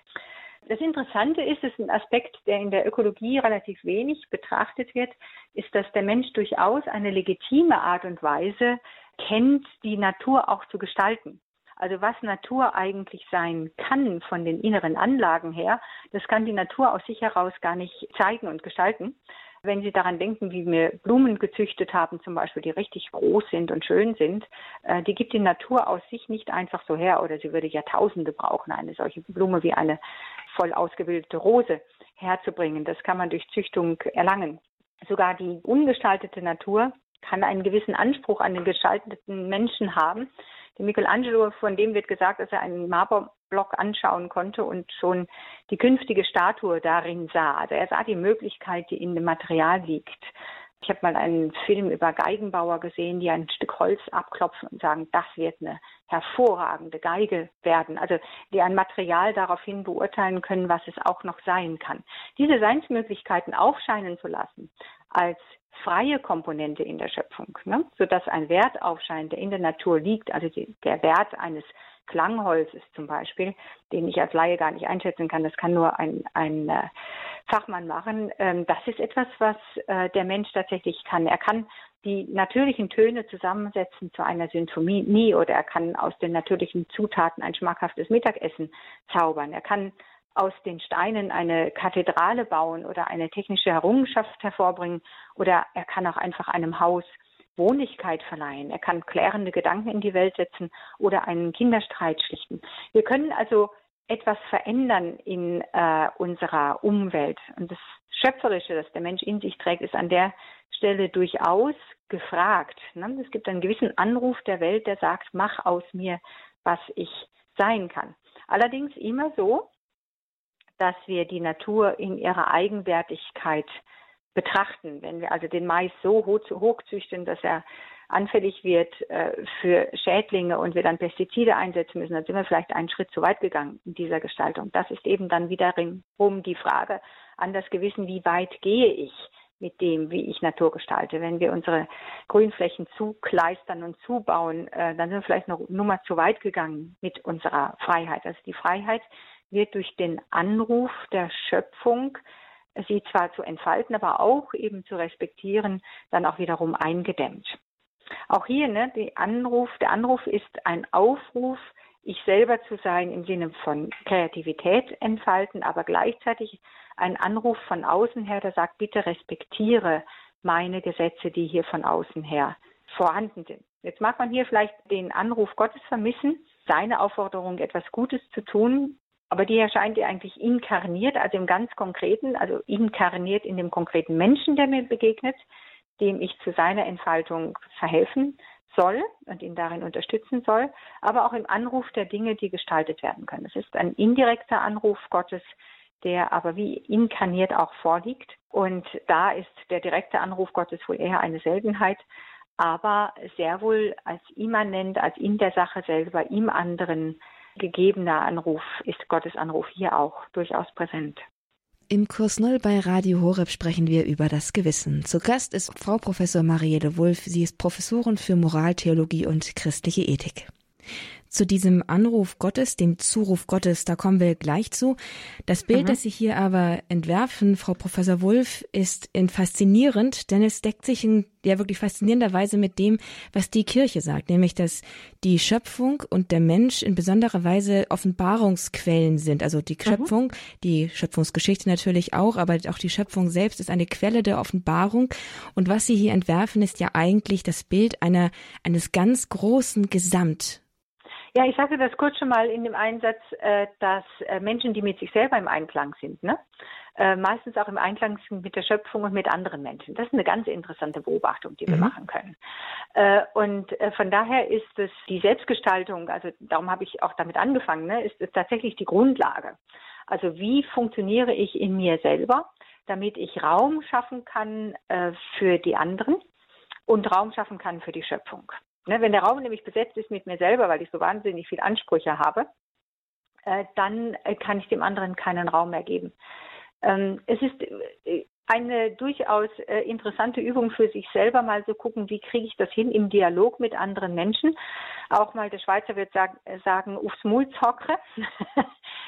Das Interessante ist, es ist ein Aspekt, der in der Ökologie relativ wenig betrachtet wird, ist, dass der Mensch durchaus eine legitime Art und Weise kennt, die Natur auch zu gestalten. Also was Natur eigentlich sein kann von den inneren Anlagen her, das kann die Natur aus sich heraus gar nicht zeigen und gestalten. Wenn Sie daran denken, wie wir Blumen gezüchtet haben, zum Beispiel, die richtig groß sind und schön sind, äh, die gibt die Natur aus sich nicht einfach so her oder sie würde Jahrtausende brauchen, eine solche Blume wie eine voll ausgebildete Rose herzubringen. Das kann man durch Züchtung erlangen. Sogar die ungestaltete Natur kann einen gewissen Anspruch an den gestalteten Menschen haben. Michelangelo, von dem wird gesagt, dass er einen Marmorblock anschauen konnte und schon die künftige Statue darin sah. Also er sah die Möglichkeit, die in dem Material liegt. Ich habe mal einen Film über Geigenbauer gesehen, die ein Stück Holz abklopfen und sagen, das wird eine hervorragende Geige werden. Also die ein Material daraufhin beurteilen können, was es auch noch sein kann. Diese Seinsmöglichkeiten aufscheinen zu lassen als freie Komponente in der Schöpfung, ne? sodass ein Wert aufscheint, der in der Natur liegt, also die, der Wert eines Klangholzes zum Beispiel, den ich als Laie gar nicht einschätzen kann, das kann nur ein, ein äh, Fachmann machen. Ähm, das ist etwas, was äh, der Mensch tatsächlich kann. Er kann die natürlichen Töne zusammensetzen zu einer Sinfonie oder er kann aus den natürlichen Zutaten ein schmackhaftes Mittagessen zaubern. Er kann aus den Steinen eine Kathedrale bauen oder eine technische Errungenschaft hervorbringen oder er kann auch einfach einem Haus Wohnlichkeit verleihen. Er kann klärende Gedanken in die Welt setzen oder einen Kinderstreit schlichten. Wir können also etwas verändern in äh, unserer Umwelt. Und das Schöpferische, das der Mensch in sich trägt, ist an der Stelle durchaus gefragt. Ne? Es gibt einen gewissen Anruf der Welt, der sagt, mach aus mir, was ich sein kann. Allerdings immer so, dass wir die Natur in ihrer Eigenwertigkeit betrachten. Wenn wir also den Mais so hoch, hoch züchten, dass er anfällig wird äh, für Schädlinge und wir dann Pestizide einsetzen müssen, dann sind wir vielleicht einen Schritt zu weit gegangen in dieser Gestaltung. Das ist eben dann wiederum die Frage an das Gewissen, wie weit gehe ich mit dem, wie ich Natur gestalte. Wenn wir unsere Grünflächen zukleistern und zubauen, äh, dann sind wir vielleicht noch Nummer zu weit gegangen mit unserer Freiheit. Also die Freiheit wird durch den Anruf der Schöpfung sie zwar zu entfalten, aber auch eben zu respektieren, dann auch wiederum eingedämmt. Auch hier, ne, die Anruf, der Anruf ist ein Aufruf, ich selber zu sein im Sinne von Kreativität entfalten, aber gleichzeitig ein Anruf von außen her, der sagt, bitte respektiere meine Gesetze, die hier von außen her vorhanden sind. Jetzt mag man hier vielleicht den Anruf Gottes vermissen, seine Aufforderung, etwas Gutes zu tun, aber die erscheint ja eigentlich inkarniert, also im ganz Konkreten, also inkarniert in dem konkreten Menschen, der mir begegnet, dem ich zu seiner Entfaltung verhelfen soll und ihn darin unterstützen soll, aber auch im Anruf der Dinge, die gestaltet werden können. Es ist ein indirekter Anruf Gottes, der aber wie inkarniert auch vorliegt. Und da ist der direkte Anruf Gottes wohl eher eine Seltenheit, aber sehr wohl als immanent, als in der Sache selber, ihm anderen gegebener Anruf ist Gottes Anruf hier auch durchaus präsent. Im Kurs Null bei Radio Horeb sprechen wir über das Gewissen. Zu Gast ist Frau Professor Marielle Wulff. Sie ist Professorin für Moraltheologie und christliche Ethik zu diesem Anruf Gottes, dem Zuruf Gottes, da kommen wir gleich zu. Das Bild, mhm. das Sie hier aber entwerfen, Frau Professor Wulff, ist in faszinierend, denn es deckt sich in ja wirklich faszinierenderweise mit dem, was die Kirche sagt, nämlich dass die Schöpfung und der Mensch in besonderer Weise Offenbarungsquellen sind. Also die mhm. Schöpfung, mhm. die Schöpfungsgeschichte natürlich auch, aber auch die Schöpfung selbst ist eine Quelle der Offenbarung. Und was Sie hier entwerfen, ist ja eigentlich das Bild einer eines ganz großen Gesamt ja, ich sagte das kurz schon mal in dem Einsatz, äh, dass äh, Menschen, die mit sich selber im Einklang sind, ne, äh, meistens auch im Einklang sind mit der Schöpfung und mit anderen Menschen. Das ist eine ganz interessante Beobachtung, die wir mhm. machen können. Und von daher ist es die Selbstgestaltung, also darum habe ich auch damit angefangen, ne, ist es tatsächlich die Grundlage. Also wie funktioniere ich in mir selber, damit ich Raum schaffen kann für die anderen und Raum schaffen kann für die Schöpfung. Ne, wenn der Raum nämlich besetzt ist mit mir selber, weil ich so wahnsinnig viel Ansprüche habe, äh, dann äh, kann ich dem anderen keinen Raum mehr geben. Ähm, es ist äh, eine durchaus äh, interessante Übung für sich selber, mal zu gucken, wie kriege ich das hin im Dialog mit anderen Menschen. Auch mal der Schweizer wird sagen, äh, sagen aufs Mund zockre, [laughs]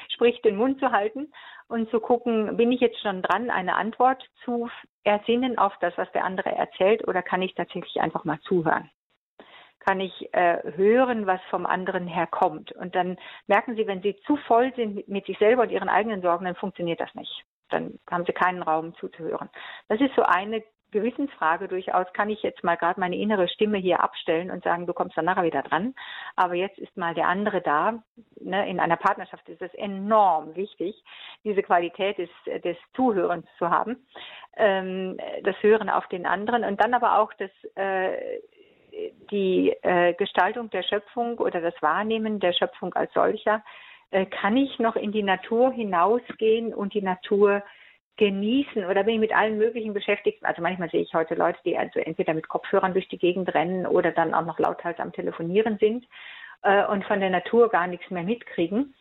sprich den Mund zu halten und zu gucken, bin ich jetzt schon dran, eine Antwort zu ersinnen auf das, was der andere erzählt, oder kann ich tatsächlich einfach mal zuhören kann ich äh, hören, was vom anderen herkommt. Und dann merken Sie, wenn Sie zu voll sind mit, sich selber und Ihren eigenen Sorgen, dann funktioniert das nicht. dann haben sie keinen Raum zuzuhören. Das ist so eine Gewissensfrage durchaus, kann ich jetzt mal gerade meine innere Stimme hier abstellen und sagen, du kommst dann nachher wieder dran. Aber jetzt ist mal der andere da. Ne? In einer Partnerschaft ist es enorm wichtig, diese Qualität des, des Zuhörens zu haben, ähm, das Hören auf den anderen und dann aber auch das, äh, die äh, Gestaltung der Schöpfung oder das Wahrnehmen der Schöpfung als solcher. Äh, kann ich noch in die Natur hinausgehen und die Natur genießen oder bin ich mit allen möglichen beschäftigt. Also manchmal sehe ich heute Leute, die also entweder mit Kopfhörern durch die Gegend rennen oder dann auch noch lauthals am Telefonieren sind äh, und von der Natur gar nichts mehr mitkriegen.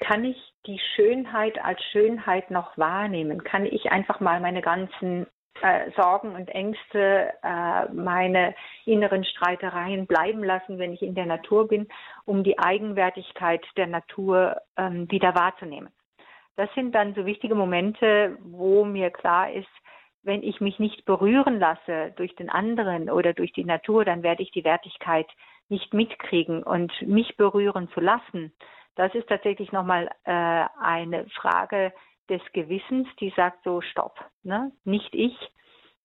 Kann ich die Schönheit als Schönheit noch wahrnehmen? Kann ich einfach mal meine ganzen äh, Sorgen und Ängste, äh, meine inneren Streitereien bleiben lassen, wenn ich in der Natur bin, um die Eigenwertigkeit der Natur ähm, wieder wahrzunehmen? Das sind dann so wichtige Momente, wo mir klar ist, wenn ich mich nicht berühren lasse durch den anderen oder durch die Natur, dann werde ich die Wertigkeit nicht mitkriegen und mich berühren zu lassen. Das ist tatsächlich nochmal äh, eine Frage des Gewissens, die sagt so, stopp, ne? nicht ich,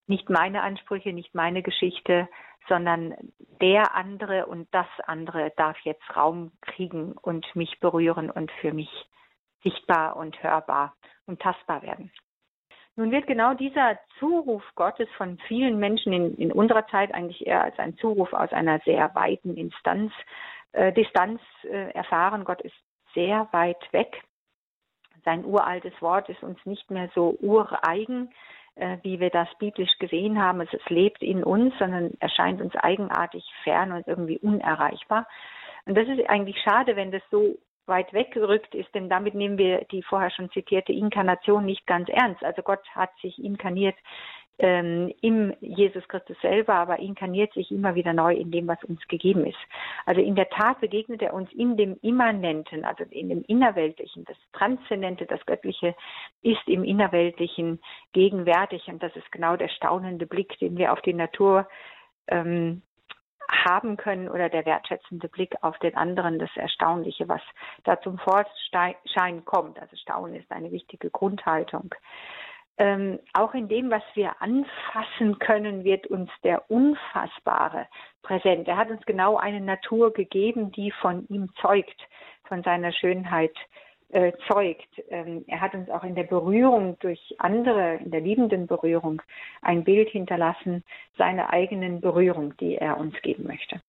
nicht meine Ansprüche, nicht meine Geschichte, sondern der andere und das andere darf jetzt Raum kriegen und mich berühren und für mich sichtbar und hörbar und tastbar werden. Nun wird genau dieser Zuruf Gottes von vielen Menschen in, in unserer Zeit eigentlich eher als ein Zuruf aus einer sehr weiten Instanz, äh, Distanz äh, erfahren. Gott ist sehr weit weg. Sein uraltes Wort ist uns nicht mehr so ureigen, äh, wie wir das biblisch gesehen haben. Es, es lebt in uns, sondern erscheint uns eigenartig fern und irgendwie unerreichbar. Und das ist eigentlich schade, wenn das so weit weggerückt ist, denn damit nehmen wir die vorher schon zitierte Inkarnation nicht ganz ernst. Also Gott hat sich inkarniert ähm, im Jesus Christus selber, aber inkarniert sich immer wieder neu in dem, was uns gegeben ist. Also in der Tat begegnet er uns in dem Immanenten, also in dem Innerweltlichen. Das Transzendente, das Göttliche ist im Innerweltlichen gegenwärtig und das ist genau der staunende Blick, den wir auf die Natur ähm, haben können oder der wertschätzende Blick auf den anderen, das Erstaunliche, was da zum Vorschein kommt. Also Staunen ist eine wichtige Grundhaltung. Ähm, auch in dem, was wir anfassen können, wird uns der Unfassbare präsent. Er hat uns genau eine Natur gegeben, die von ihm zeugt, von seiner Schönheit äh, zeugt. Ähm, er hat uns auch in der Berührung durch andere, in der liebenden Berührung, ein Bild hinterlassen seiner eigenen Berührung, die er uns geben möchte.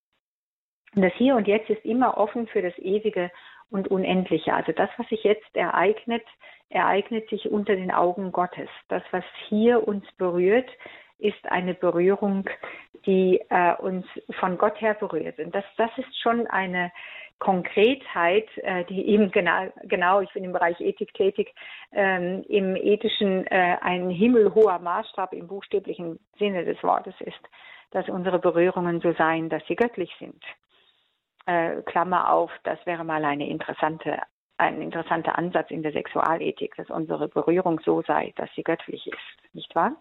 Und das Hier und Jetzt ist immer offen für das Ewige und Unendliche. Also das, was sich jetzt ereignet, ereignet sich unter den Augen Gottes. Das, was hier uns berührt, ist eine Berührung, die äh, uns von Gott her berührt. Und das, das ist schon eine Konkretheit, äh, die eben genau, genau, ich bin im Bereich Ethik tätig, ähm, im ethischen äh, ein himmelhoher Maßstab im buchstäblichen Sinne des Wortes ist, dass unsere Berührungen so seien, dass sie göttlich sind. Äh, Klammer auf, das wäre mal eine interessante, ein interessanter Ansatz in der Sexualethik, dass unsere Berührung so sei, dass sie göttlich ist, nicht wahr?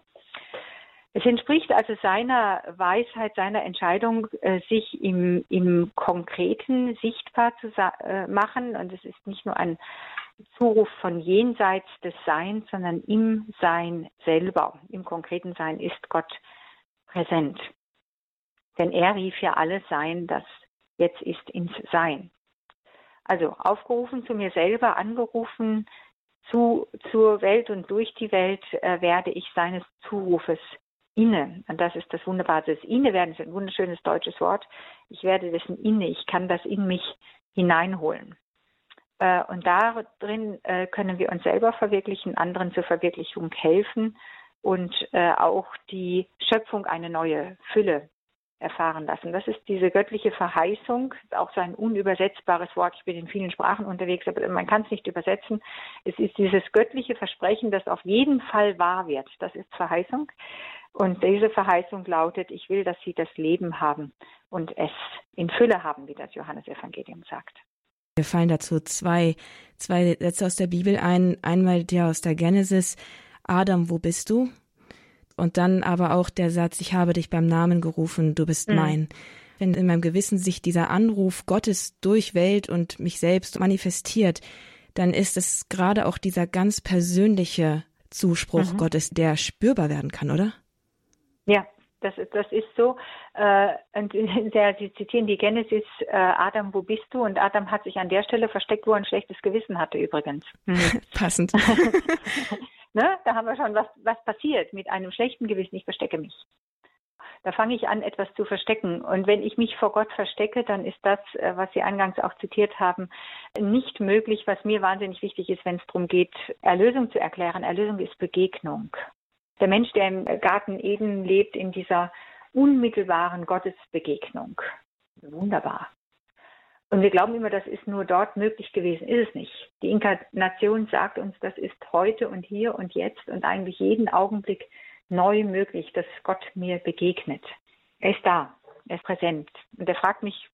Es entspricht also seiner Weisheit, seiner Entscheidung, äh, sich im, im Konkreten sichtbar zu äh, machen. Und es ist nicht nur ein Zuruf von jenseits des Seins, sondern im Sein selber. Im konkreten Sein ist Gott präsent. Denn er rief ja alles Sein, das jetzt ist ins Sein. Also aufgerufen zu mir selber, angerufen zu, zur Welt und durch die Welt äh, werde ich seines Zurufes inne. Und das ist das Wunderbare. Das Innewerden ist ein wunderschönes deutsches Wort. Ich werde dessen inne. Ich kann das in mich hineinholen. Äh, und darin äh, können wir uns selber verwirklichen, anderen zur Verwirklichung helfen und äh, auch die Schöpfung eine neue Fülle erfahren lassen. Das ist diese göttliche Verheißung, auch so ein unübersetzbares Wort. Ich bin in vielen Sprachen unterwegs, aber man kann es nicht übersetzen. Es ist dieses göttliche Versprechen, das auf jeden Fall wahr wird. Das ist Verheißung. Und diese Verheißung lautet, ich will, dass sie das Leben haben und es in Fülle haben, wie das Johannesevangelium sagt. Mir fallen dazu zwei, zwei Sätze aus der Bibel ein. Einmal der aus der Genesis, Adam, wo bist du? Und dann aber auch der Satz, ich habe dich beim Namen gerufen, du bist mhm. mein. Wenn in meinem Gewissen sich dieser Anruf Gottes durch Welt und mich selbst manifestiert, dann ist es gerade auch dieser ganz persönliche Zuspruch mhm. Gottes, der spürbar werden kann, oder? Ja, das, das ist so. Äh, und [laughs] der, Sie zitieren die Genesis, äh, Adam, wo bist du? Und Adam hat sich an der Stelle versteckt, wo er ein schlechtes Gewissen hatte übrigens. Mhm. [laughs] Passend. [laughs] ne? Da haben wir schon was, was passiert mit einem schlechten Gewissen. Ich verstecke mich. Da fange ich an, etwas zu verstecken. Und wenn ich mich vor Gott verstecke, dann ist das, äh, was Sie eingangs auch zitiert haben, nicht möglich. Was mir wahnsinnig wichtig ist, wenn es darum geht, Erlösung zu erklären. Erlösung ist Begegnung. Der Mensch, der im Garten Eden lebt, in dieser unmittelbaren Gottesbegegnung. Wunderbar. Und wir glauben immer, das ist nur dort möglich gewesen. Ist es nicht. Die Inkarnation sagt uns, das ist heute und hier und jetzt und eigentlich jeden Augenblick neu möglich, dass Gott mir begegnet. Er ist da, er ist präsent. Und er fragt mich,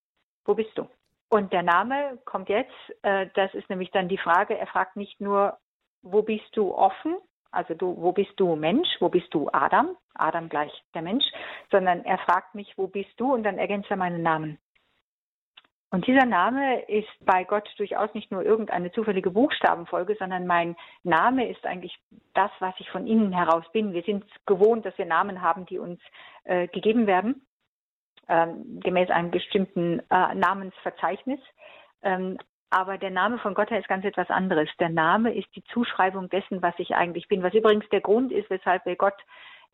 wo bist du? Und der Name kommt jetzt, äh, das ist nämlich dann die Frage, er fragt nicht nur, wo bist du offen, also du, wo bist du Mensch, wo bist du Adam, Adam gleich der Mensch, sondern er fragt mich, wo bist du und dann ergänzt er meinen Namen. Und dieser Name ist bei Gott durchaus nicht nur irgendeine zufällige Buchstabenfolge, sondern mein Name ist eigentlich das, was ich von innen heraus bin. Wir sind gewohnt, dass wir Namen haben, die uns äh, gegeben werden, ähm, gemäß einem bestimmten äh, Namensverzeichnis. Ähm, aber der Name von Gott her ist ganz etwas anderes. Der Name ist die Zuschreibung dessen, was ich eigentlich bin, was übrigens der Grund ist, weshalb wir Gott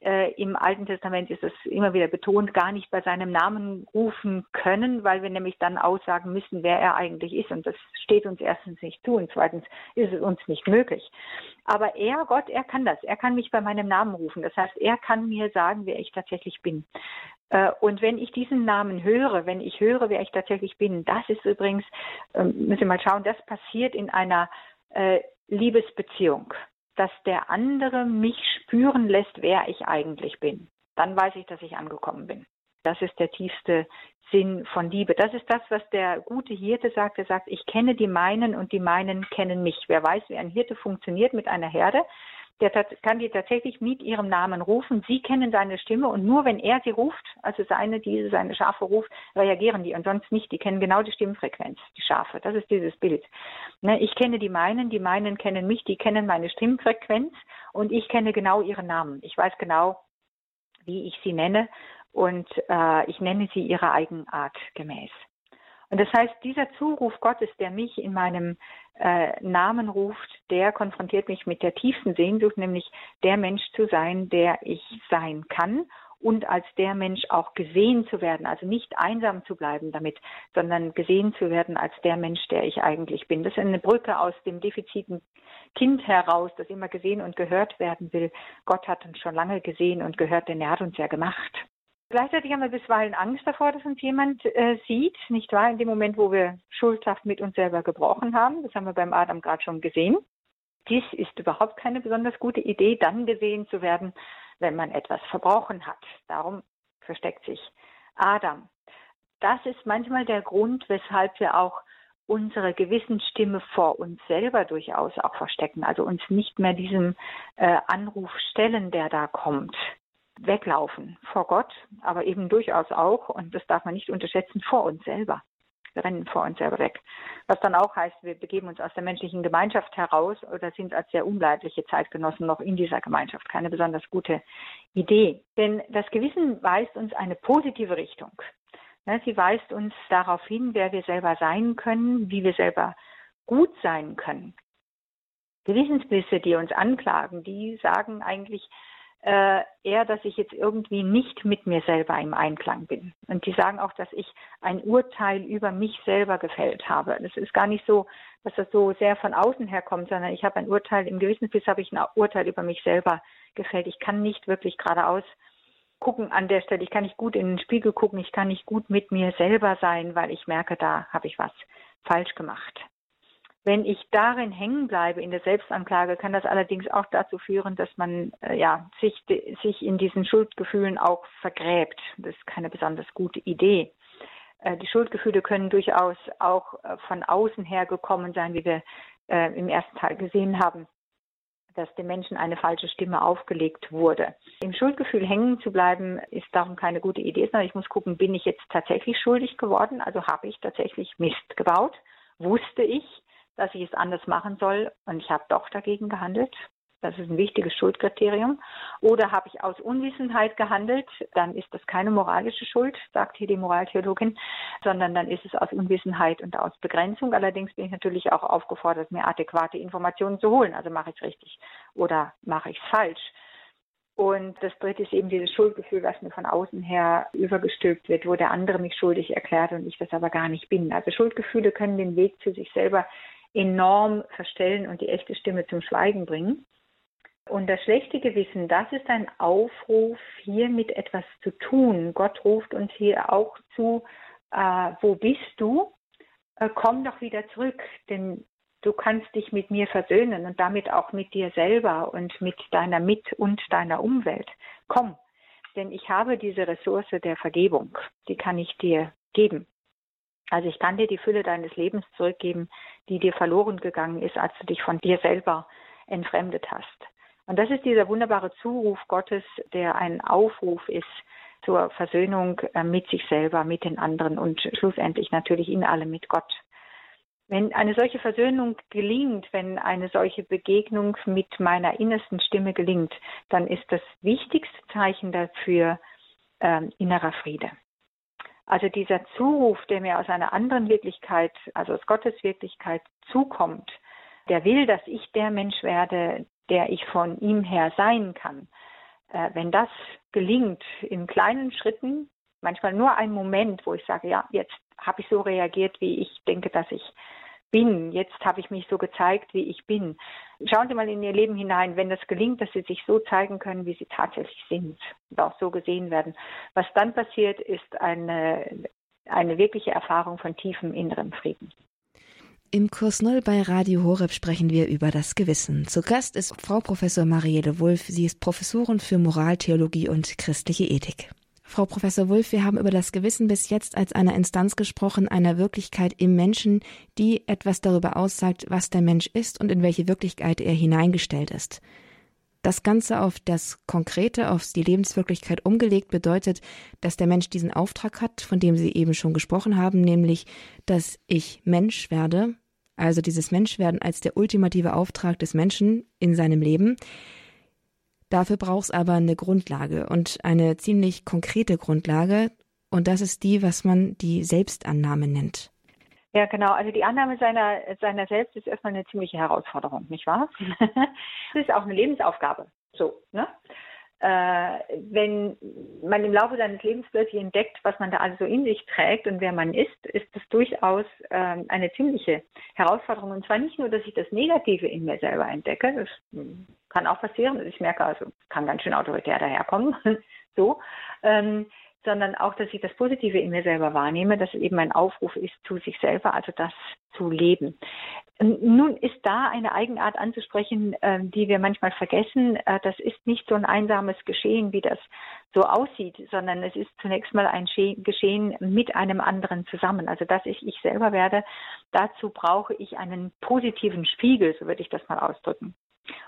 äh, Im Alten Testament ist es immer wieder betont, gar nicht bei seinem Namen rufen können, weil wir nämlich dann aussagen müssen, wer er eigentlich ist. Und das steht uns erstens nicht zu und zweitens ist es uns nicht möglich. Aber er, Gott, er kann das. Er kann mich bei meinem Namen rufen. Das heißt, er kann mir sagen, wer ich tatsächlich bin. Äh, und wenn ich diesen Namen höre, wenn ich höre, wer ich tatsächlich bin, das ist übrigens, ähm, müssen wir mal schauen, das passiert in einer äh, Liebesbeziehung dass der andere mich spüren lässt, wer ich eigentlich bin. Dann weiß ich, dass ich angekommen bin. Das ist der tiefste Sinn von Liebe. Das ist das, was der gute Hirte sagt. Er sagt, ich kenne die meinen und die meinen kennen mich. Wer weiß, wie ein Hirte funktioniert mit einer Herde, der kann die tatsächlich mit ihrem Namen rufen. Sie kennen seine Stimme und nur wenn er sie ruft, also seine, diese, seine Schafe ruft, reagieren die und sonst nicht. Die kennen genau die Stimmfrequenz, die Schafe. Das ist dieses Bild. Ne, ich kenne die meinen, die meinen kennen mich, die kennen meine Stimmfrequenz und ich kenne genau ihren Namen. Ich weiß genau, wie ich sie nenne und äh, ich nenne sie ihrer Eigenart gemäß. Und das heißt, dieser Zuruf Gottes, der mich in meinem äh, Namen ruft, der konfrontiert mich mit der tiefsten Sehnsucht, nämlich der Mensch zu sein, der ich sein kann und als der Mensch auch gesehen zu werden, also nicht einsam zu bleiben damit, sondern gesehen zu werden als der Mensch, der ich eigentlich bin. Das ist eine Brücke aus dem defiziten Kind heraus, das immer gesehen und gehört werden will. Gott hat uns schon lange gesehen und gehört, denn er hat uns ja gemacht. Gleichzeitig haben wir bisweilen Angst davor, dass uns jemand äh, sieht, nicht wahr? In dem Moment, wo wir schuldhaft mit uns selber gebrochen haben. Das haben wir beim Adam gerade schon gesehen. Dies ist überhaupt keine besonders gute Idee, dann gesehen zu werden, wenn man etwas verbrochen hat. Darum versteckt sich Adam. Das ist manchmal der Grund, weshalb wir auch unsere Gewissensstimme vor uns selber durchaus auch verstecken, also uns nicht mehr diesem äh, Anruf stellen, der da kommt weglaufen vor Gott, aber eben durchaus auch, und das darf man nicht unterschätzen, vor uns selber. Wir rennen vor uns selber weg. Was dann auch heißt, wir begeben uns aus der menschlichen Gemeinschaft heraus oder sind als sehr unleidliche Zeitgenossen noch in dieser Gemeinschaft. Keine besonders gute Idee. Denn das Gewissen weist uns eine positive Richtung. Sie weist uns darauf hin, wer wir selber sein können, wie wir selber gut sein können. Gewissensblisse, die uns anklagen, die sagen eigentlich, äh, eher, dass ich jetzt irgendwie nicht mit mir selber im Einklang bin. Und die sagen auch, dass ich ein Urteil über mich selber gefällt habe. Das ist gar nicht so, dass das so sehr von außen herkommt, sondern ich habe ein Urteil, im Gewissensbiss habe ich ein Urteil über mich selber gefällt. Ich kann nicht wirklich geradeaus gucken an der Stelle. Ich kann nicht gut in den Spiegel gucken. Ich kann nicht gut mit mir selber sein, weil ich merke, da habe ich was falsch gemacht. Wenn ich darin hängen bleibe in der Selbstanklage, kann das allerdings auch dazu führen, dass man äh, ja sich sich in diesen Schuldgefühlen auch vergräbt. Das ist keine besonders gute Idee. Äh, die Schuldgefühle können durchaus auch äh, von außen her gekommen sein, wie wir äh, im ersten Teil gesehen haben dass dem Menschen eine falsche Stimme aufgelegt wurde. Im Schuldgefühl hängen zu bleiben, ist darum keine gute Idee, sondern ich muss gucken, bin ich jetzt tatsächlich schuldig geworden? Also habe ich tatsächlich Mist gebaut? Wusste ich, dass ich es anders machen soll und ich habe doch dagegen gehandelt. Das ist ein wichtiges Schuldkriterium. Oder habe ich aus Unwissenheit gehandelt, dann ist das keine moralische Schuld, sagt hier die Moraltheologin, sondern dann ist es aus Unwissenheit und aus Begrenzung. Allerdings bin ich natürlich auch aufgefordert, mir adäquate Informationen zu holen. Also mache ich es richtig oder mache ich es falsch. Und das dritte ist eben dieses Schuldgefühl, was mir von außen her übergestülpt wird, wo der andere mich schuldig erklärt und ich das aber gar nicht bin. Also Schuldgefühle können den Weg zu sich selber enorm verstellen und die echte Stimme zum Schweigen bringen. Und das schlechte Gewissen, das ist ein Aufruf, hier mit etwas zu tun. Gott ruft uns hier auch zu, äh, wo bist du? Äh, komm doch wieder zurück, denn du kannst dich mit mir versöhnen und damit auch mit dir selber und mit deiner Mit- und deiner Umwelt. Komm, denn ich habe diese Ressource der Vergebung, die kann ich dir geben. Also ich kann dir die Fülle deines Lebens zurückgeben, die dir verloren gegangen ist, als du dich von dir selber entfremdet hast. Und das ist dieser wunderbare Zuruf Gottes, der ein Aufruf ist zur Versöhnung äh, mit sich selber, mit den anderen und schlussendlich natürlich in allem mit Gott. Wenn eine solche Versöhnung gelingt, wenn eine solche Begegnung mit meiner innersten Stimme gelingt, dann ist das wichtigste Zeichen dafür äh, innerer Friede. Also dieser Zuruf, der mir aus einer anderen Wirklichkeit, also aus Gottes Wirklichkeit zukommt, der will, dass ich der Mensch werde, der ich von ihm her sein kann. Äh, wenn das gelingt in kleinen Schritten, manchmal nur ein Moment, wo ich sage, ja, jetzt habe ich so reagiert, wie ich denke, dass ich bin. Jetzt habe ich mich so gezeigt, wie ich bin. Schauen Sie mal in Ihr Leben hinein, wenn das gelingt, dass Sie sich so zeigen können, wie Sie tatsächlich sind und auch so gesehen werden. Was dann passiert, ist eine, eine wirkliche Erfahrung von tiefem inneren Frieden. Im Kurs Null bei Radio Horeb sprechen wir über das Gewissen. Zu Gast ist Frau Professor Marielle Wulff. Sie ist Professorin für Moraltheologie und christliche Ethik. Frau Professor Wulff, wir haben über das Gewissen bis jetzt als eine Instanz gesprochen, einer Wirklichkeit im Menschen, die etwas darüber aussagt, was der Mensch ist und in welche Wirklichkeit er hineingestellt ist. Das Ganze auf das Konkrete, auf die Lebenswirklichkeit umgelegt, bedeutet, dass der Mensch diesen Auftrag hat, von dem Sie eben schon gesprochen haben, nämlich, dass ich Mensch werde, also dieses Menschwerden als der ultimative Auftrag des Menschen in seinem Leben. Dafür braucht es aber eine Grundlage und eine ziemlich konkrete Grundlage. Und das ist die, was man die Selbstannahme nennt. Ja, genau. Also die Annahme seiner, seiner selbst ist erstmal eine ziemliche Herausforderung, nicht wahr? [laughs] Es ist auch eine Lebensaufgabe. So, ne? Äh, wenn man im Laufe seines Lebens plötzlich entdeckt, was man da alles so in sich trägt und wer man ist, ist das durchaus äh, eine ziemliche Herausforderung. Und zwar nicht nur, dass ich das Negative in mir selber entdecke, das hm, kann auch passieren, ich merke, also kann ganz schön autoritär daherkommen, [laughs] so, ähm, sondern auch, dass ich das Positive in mir selber wahrnehme, dass eben ein Aufruf ist zu sich selber, also das zu leben. Nun ist da eine Eigenart anzusprechen, ähm, die wir manchmal vergessen. Äh, das ist nicht so ein einsames Geschehen, wie das so aussieht, sondern es ist zunächst mal ein Geschehen mit einem anderen zusammen. Also dass ich ich selber werde, dazu brauche ich einen positiven Spiegel, so würde ich das mal ausdrücken.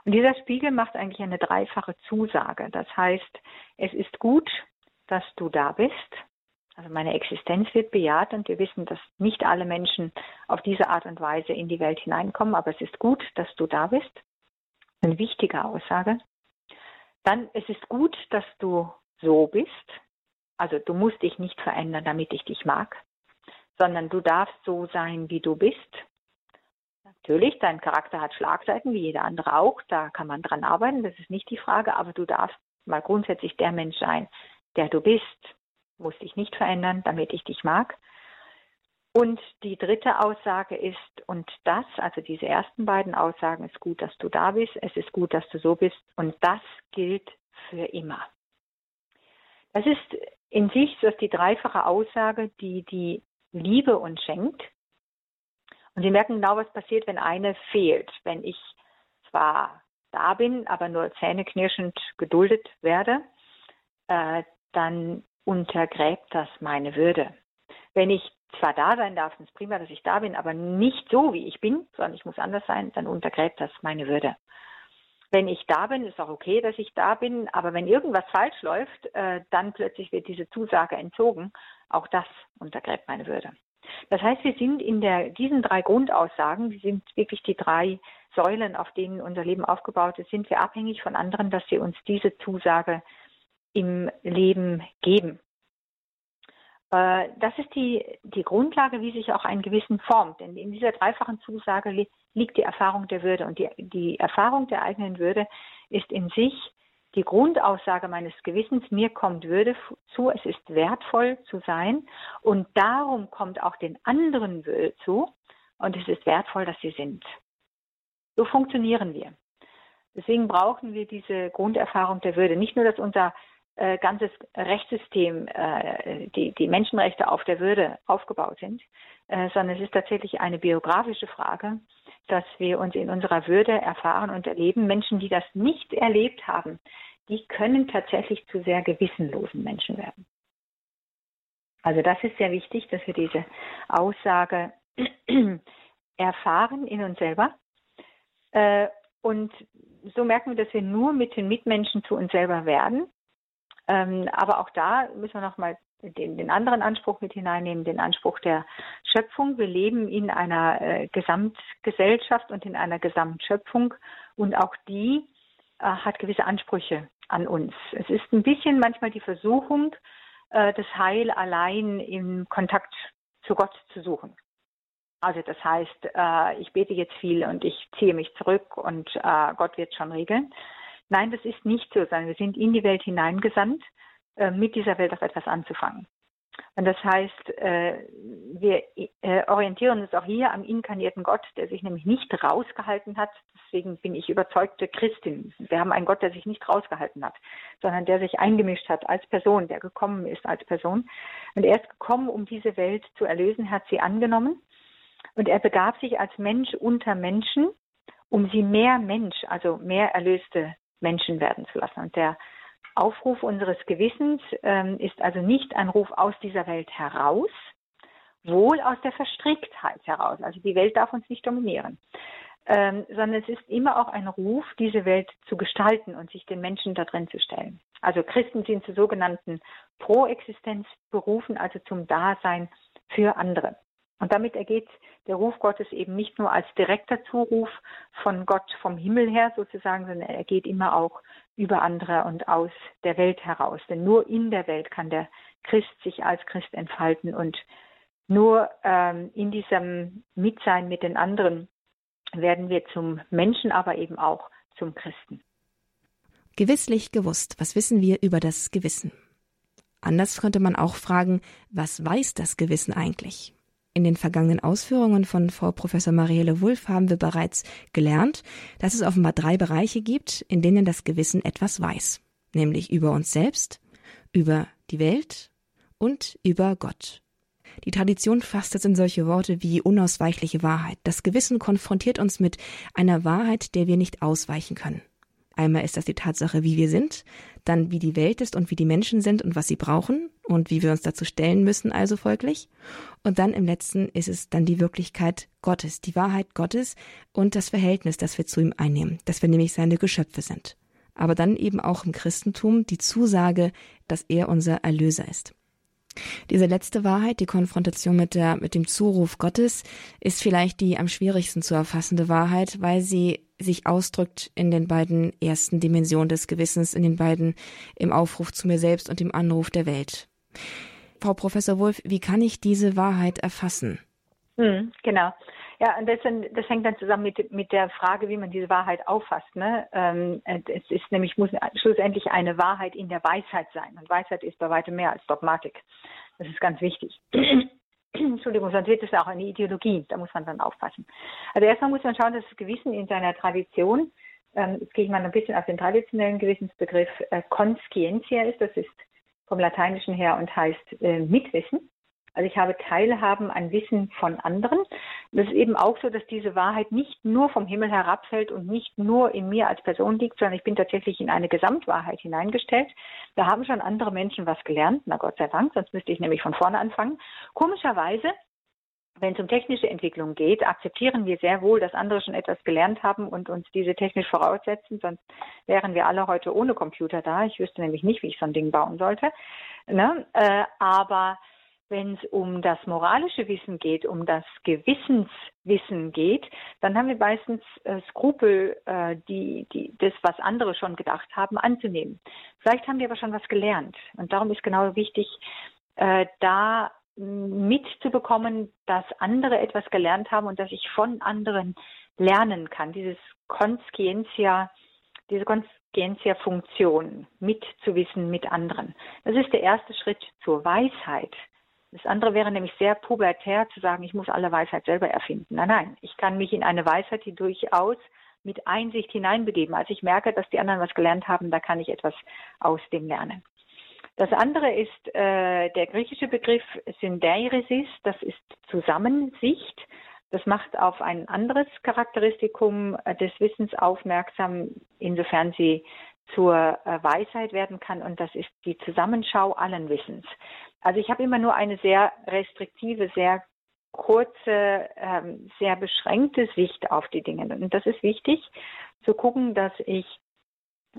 Und dieser Spiegel macht eigentlich eine dreifache Zusage. Das heißt, es ist gut, dass du da bist. Also meine Existenz wird bejaht und wir wissen, dass nicht alle Menschen auf diese Art und Weise in die Welt hineinkommen, aber es ist gut, dass du da bist. Eine wichtige Aussage. Dann, es ist gut, dass du so bist. Also du musst dich nicht verändern, damit ich dich mag, sondern du darfst so sein, wie du bist. Natürlich, dein Charakter hat Schlagseiten, wie jeder andere auch. Da kann man dran arbeiten, das ist nicht die Frage, aber du darfst mal grundsätzlich der Mensch sein, der du bist, musst dich nicht verändern, damit ich dich mag. Und die dritte Aussage ist, und das, also diese ersten beiden Aussagen, ist gut, dass du da bist, es ist gut, dass du so bist, und das gilt für immer. Das ist in sich das die dreifache Aussage, die die Liebe uns schenkt. Und Sie merken genau, was passiert, wenn eine fehlt. Wenn ich zwar da bin, aber nur zähneknirschend geduldet werde, äh, dann untergräbt das meine Würde. Wenn ich zwar da sein darf, ist prima, dass ich da bin, aber nicht so, wie ich bin, sondern ich muss anders sein, dann untergräbt das meine Würde. Wenn ich da bin, ist auch okay, dass ich da bin, aber wenn irgendwas falsch läuft, äh, dann plötzlich wird diese Zusage entzogen. Auch das untergräbt meine Würde. Das heißt, wir sind in der, diesen drei Grundaussagen, die sind wirklich die drei Säulen, auf denen unser Leben aufgebaut ist, sind wir abhängig von anderen, dass sie uns diese Zusage im Leben geben. Äh, das ist die, die Grundlage, wie sich auch ein Gewissen formt. Denn in dieser dreifachen Zusage liegt die Erfahrung der Würde. Und die, die Erfahrung der eigenen Würde ist in sich die Grundaussage meines Gewissens, mir kommt Würde zu, es ist wertvoll zu sein und darum kommt auch den anderen Würde zu und es ist wertvoll, dass sie sind. So funktionieren wir. Deswegen brauchen wir diese Grunderfahrung der Würde. Nicht nur, dass unser äh, ganzes Rechtssystem, äh, die, die Menschenrechte auf der Würde aufgebaut sind, äh, sondern es ist tatsächlich eine biografische Frage, dass wir uns in unserer Würde erfahren und erleben. Menschen, die das nicht erlebt haben, die können tatsächlich zu sehr gewissenlosen Menschen werden. Also das ist sehr wichtig, dass wir diese Aussage [clears throat] erfahren in uns selber. Äh, und so merken wir, dass wir nur mit den Mitmenschen zu uns selber werden. Ähm, aber auch da müssen wir nochmal den, den anderen Anspruch mit hineinnehmen, den Anspruch der Schöpfung. Wir leben in einer äh, Gesamtgesellschaft und in einer Gesamtschöpfung und auch die äh, hat gewisse Ansprüche an uns. Es ist ein bisschen manchmal die Versuchung, äh, das Heil allein im Kontakt zu Gott zu suchen. Also das heißt, äh, ich bete jetzt viel und ich ziehe mich zurück und äh, Gott wird schon regeln. Nein, das ist nicht so, sondern wir sind in die Welt hineingesandt, äh, mit dieser Welt auch etwas anzufangen. Und das heißt, äh, wir äh, orientieren uns auch hier am inkarnierten Gott, der sich nämlich nicht rausgehalten hat. Deswegen bin ich überzeugte Christin. Wir haben einen Gott, der sich nicht rausgehalten hat, sondern der sich eingemischt hat als Person, der gekommen ist als Person. Und er ist gekommen, um diese Welt zu erlösen, hat sie angenommen. Und er begab sich als Mensch unter Menschen, um sie mehr Mensch, also mehr erlöste Menschen werden zu lassen. Und der Aufruf unseres Gewissens ähm, ist also nicht ein Ruf aus dieser Welt heraus, wohl aus der Verstricktheit heraus. Also die Welt darf uns nicht dominieren, ähm, sondern es ist immer auch ein Ruf, diese Welt zu gestalten und sich den Menschen da drin zu stellen. Also Christen sind zur sogenannten Proexistenz berufen, also zum Dasein für andere. Und damit ergeht der Ruf Gottes eben nicht nur als direkter Zuruf von Gott vom Himmel her sozusagen, sondern er geht immer auch über andere und aus der Welt heraus. Denn nur in der Welt kann der Christ sich als Christ entfalten und nur ähm, in diesem Mitsein mit den anderen werden wir zum Menschen, aber eben auch zum Christen. Gewisslich gewusst, was wissen wir über das Gewissen? Anders könnte man auch fragen, was weiß das Gewissen eigentlich? In den vergangenen Ausführungen von Frau Professor Marielle Wulff haben wir bereits gelernt, dass es offenbar drei Bereiche gibt, in denen das Gewissen etwas weiß, nämlich über uns selbst, über die Welt und über Gott. Die Tradition fasst es in solche Worte wie unausweichliche Wahrheit. Das Gewissen konfrontiert uns mit einer Wahrheit, der wir nicht ausweichen können. Einmal ist das die Tatsache, wie wir sind, dann wie die Welt ist und wie die Menschen sind und was sie brauchen und wie wir uns dazu stellen müssen, also folglich. Und dann im letzten ist es dann die Wirklichkeit Gottes, die Wahrheit Gottes und das Verhältnis, das wir zu ihm einnehmen, dass wir nämlich seine Geschöpfe sind. Aber dann eben auch im Christentum die Zusage, dass er unser Erlöser ist. Diese letzte Wahrheit, die Konfrontation mit der, mit dem Zuruf Gottes, ist vielleicht die am schwierigsten zu erfassende Wahrheit, weil sie sich ausdrückt in den beiden ersten Dimensionen des Gewissens, in den beiden im Aufruf zu mir selbst und im Anruf der Welt. Frau Professor Wolf, wie kann ich diese Wahrheit erfassen? Hm, genau. Ja, und das, das, hängt dann zusammen mit, mit der Frage, wie man diese Wahrheit auffasst. Ne? Ähm, es ist nämlich, muss schlussendlich eine Wahrheit in der Weisheit sein. Und Weisheit ist bei weitem mehr als Dogmatik. Das ist ganz wichtig. [clears throat] Entschuldigung, sonst wird es auch eine Ideologie. Da muss man dann aufpassen. Also erstmal muss man schauen, dass das Gewissen in seiner Tradition, ähm, jetzt gehe ich mal ein bisschen auf den traditionellen Gewissensbegriff, äh, conscientia ist. Das ist vom Lateinischen her und heißt äh, Mitwissen. Also ich habe Teilhaben an Wissen von anderen. Das ist eben auch so, dass diese Wahrheit nicht nur vom Himmel herabfällt und nicht nur in mir als Person liegt, sondern ich bin tatsächlich in eine Gesamtwahrheit hineingestellt. Da haben schon andere Menschen was gelernt, na Gott sei Dank, sonst müsste ich nämlich von vorne anfangen. Komischerweise wenn es um technische Entwicklung geht, akzeptieren wir sehr wohl, dass andere schon etwas gelernt haben und uns diese technisch voraussetzen, sonst wären wir alle heute ohne Computer da. Ich wüsste nämlich nicht, wie ich so ein Ding bauen sollte. Ne? Äh, aber wenn es um das moralische Wissen geht, um das Gewissenswissen geht, dann haben wir meistens äh, Skrupel, äh, die, die, das, was andere schon gedacht haben, anzunehmen. Vielleicht haben wir aber schon was gelernt. Und darum ist genau wichtig, äh, da mitzubekommen, dass andere etwas gelernt haben und dass ich von anderen lernen kann. Dieses Conscientia, diese Conscientia-Funktion mitzuwissen mit anderen. Das ist der erste Schritt zur Weisheit. Das andere wäre nämlich sehr pubertär zu sagen, ich muss alle Weisheit selber erfinden. Nein, nein, ich kann mich in eine Weisheit, die durchaus mit Einsicht hineinbegeben. Als ich merke, dass die anderen was gelernt haben, da kann ich etwas aus dem lernen. Das andere ist äh, der griechische Begriff Syndeiresis, das ist Zusammensicht. Das macht auf ein anderes Charakteristikum des Wissens aufmerksam, insofern sie zur äh, Weisheit werden kann, und das ist die Zusammenschau allen Wissens. Also ich habe immer nur eine sehr restriktive, sehr kurze, ähm, sehr beschränkte Sicht auf die Dinge. Und das ist wichtig, zu gucken, dass ich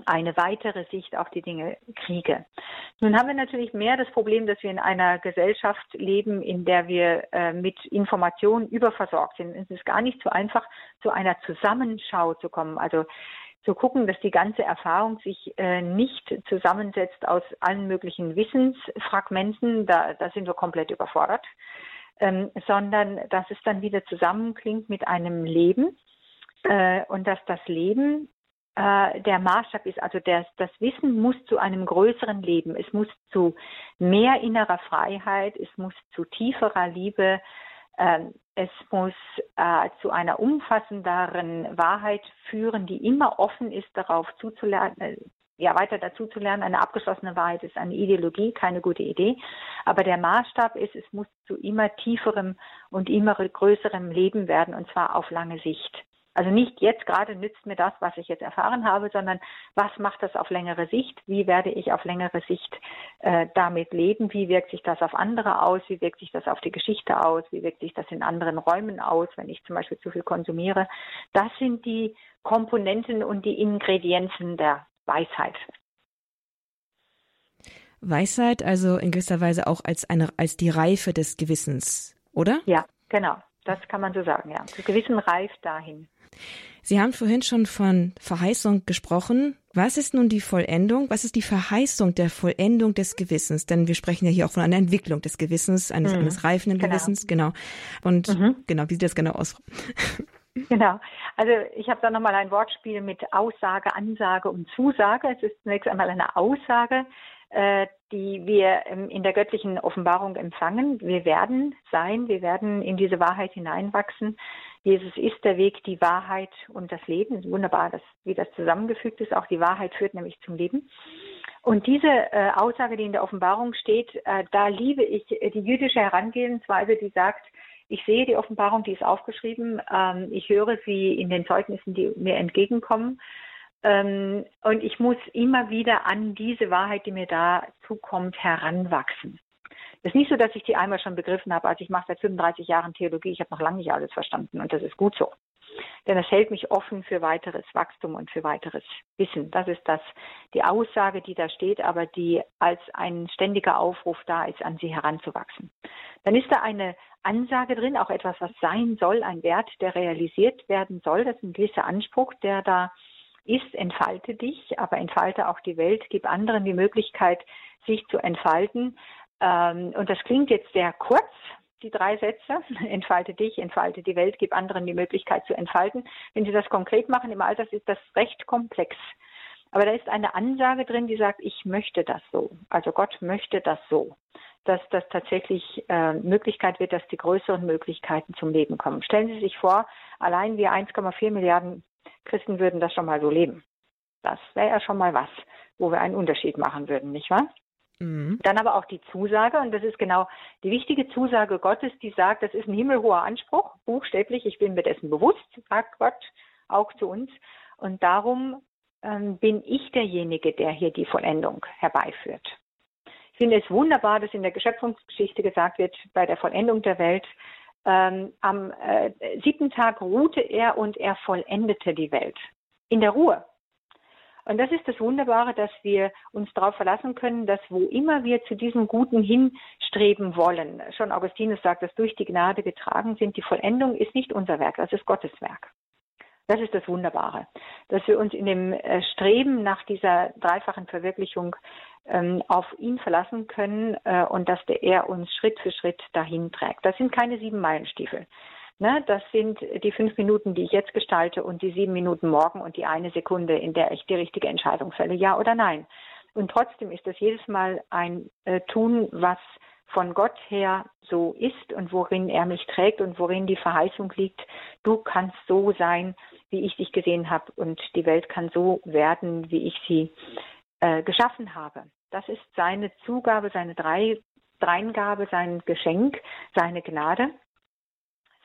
eine weitere Sicht auf die Dinge kriege. Nun haben wir natürlich mehr das Problem, dass wir in einer Gesellschaft leben, in der wir äh, mit Informationen überversorgt sind. Es ist gar nicht so einfach, zu einer Zusammenschau zu kommen. Also zu gucken, dass die ganze Erfahrung sich äh, nicht zusammensetzt aus allen möglichen Wissensfragmenten, da, da sind wir komplett überfordert, ähm, sondern dass es dann wieder zusammenklingt mit einem Leben äh, und dass das Leben äh, der Maßstab ist. Also das, das Wissen muss zu einem größeren Leben, es muss zu mehr innerer Freiheit, es muss zu tieferer Liebe, es muss äh, zu einer umfassenderen Wahrheit führen, die immer offen ist, darauf zuzulernen, äh, ja, weiter dazu zu lernen. Eine abgeschlossene Wahrheit ist eine Ideologie, keine gute Idee. Aber der Maßstab ist, es muss zu immer tieferem und immer größerem Leben werden, und zwar auf lange Sicht. Also nicht jetzt gerade nützt mir das, was ich jetzt erfahren habe, sondern was macht das auf längere Sicht? Wie werde ich auf längere Sicht äh, damit leben? Wie wirkt sich das auf andere aus? Wie wirkt sich das auf die Geschichte aus? Wie wirkt sich das in anderen Räumen aus, wenn ich zum Beispiel zu viel konsumiere? Das sind die Komponenten und die Ingredienzen der Weisheit. Weisheit also in gewisser Weise auch als eine als die Reife des Gewissens, oder? Ja, genau. Das kann man so sagen, ja. Das Gewissen reift dahin. Sie haben vorhin schon von Verheißung gesprochen. Was ist nun die Vollendung? Was ist die Verheißung der Vollendung des Gewissens? Denn wir sprechen ja hier auch von einer Entwicklung des Gewissens, eines, mhm. eines reifenden genau. Gewissens, genau. Und mhm. genau, wie sieht das genau aus? [laughs] Genau. Also ich habe da nochmal ein Wortspiel mit Aussage, Ansage und Zusage. Es ist zunächst einmal eine Aussage, die wir in der göttlichen Offenbarung empfangen. Wir werden sein, wir werden in diese Wahrheit hineinwachsen. Jesus ist der Weg, die Wahrheit und das Leben. Wunderbar, dass, wie das zusammengefügt ist. Auch die Wahrheit führt nämlich zum Leben. Und diese äh, Aussage, die in der Offenbarung steht, äh, da liebe ich die jüdische Herangehensweise, die sagt, ich sehe die Offenbarung, die ist aufgeschrieben. Ähm, ich höre sie in den Zeugnissen, die mir entgegenkommen. Ähm, und ich muss immer wieder an diese Wahrheit, die mir da zukommt, heranwachsen. Es ist nicht so, dass ich die einmal schon begriffen habe. Also ich mache seit 35 Jahren Theologie. Ich habe noch lange nicht alles verstanden und das ist gut so. Denn es hält mich offen für weiteres Wachstum und für weiteres Wissen. Das ist das, die Aussage, die da steht, aber die als ein ständiger Aufruf da ist, an sie heranzuwachsen. Dann ist da eine Ansage drin, auch etwas, was sein soll, ein Wert, der realisiert werden soll. Das ist ein gewisser Anspruch, der da ist, entfalte dich, aber entfalte auch die Welt, gib anderen die Möglichkeit, sich zu entfalten. Ähm, und das klingt jetzt sehr kurz, die drei Sätze. [laughs] Entfalte dich, entfalte die Welt, gib anderen die Möglichkeit zu entfalten. Wenn Sie das konkret machen im Alltag, ist das recht komplex. Aber da ist eine Ansage drin, die sagt, ich möchte das so. Also Gott möchte das so. Dass das tatsächlich äh, Möglichkeit wird, dass die größeren Möglichkeiten zum Leben kommen. Stellen Sie sich vor, allein wir 1,4 Milliarden Christen würden das schon mal so leben. Das wäre ja schon mal was, wo wir einen Unterschied machen würden, nicht wahr? Mhm. Dann aber auch die Zusage, und das ist genau die wichtige Zusage Gottes, die sagt, das ist ein himmelhoher Anspruch, buchstäblich, ich bin mir dessen bewusst, sagt Gott auch zu uns. Und darum ähm, bin ich derjenige, der hier die Vollendung herbeiführt. Ich finde es wunderbar, dass in der Geschöpfungsgeschichte gesagt wird, bei der Vollendung der Welt ähm, am äh, siebten Tag ruhte er und er vollendete die Welt. In der Ruhe. Und das ist das Wunderbare, dass wir uns darauf verlassen können, dass wo immer wir zu diesem Guten hinstreben wollen, schon Augustinus sagt, dass durch die Gnade getragen sind, die Vollendung ist nicht unser Werk, das ist Gottes Werk. Das ist das Wunderbare, dass wir uns in dem äh, Streben nach dieser dreifachen Verwirklichung ähm, auf ihn verlassen können äh, und dass der, er uns Schritt für Schritt dahin trägt. Das sind keine sieben Meilenstiefel. Ne, das sind die fünf Minuten, die ich jetzt gestalte und die sieben Minuten morgen und die eine Sekunde, in der ich die richtige Entscheidung fälle, ja oder nein. Und trotzdem ist das jedes Mal ein äh, Tun, was von Gott her so ist und worin er mich trägt und worin die Verheißung liegt, du kannst so sein, wie ich dich gesehen habe und die Welt kann so werden, wie ich sie äh, geschaffen habe. Das ist seine Zugabe, seine Drei Dreingabe, sein Geschenk, seine Gnade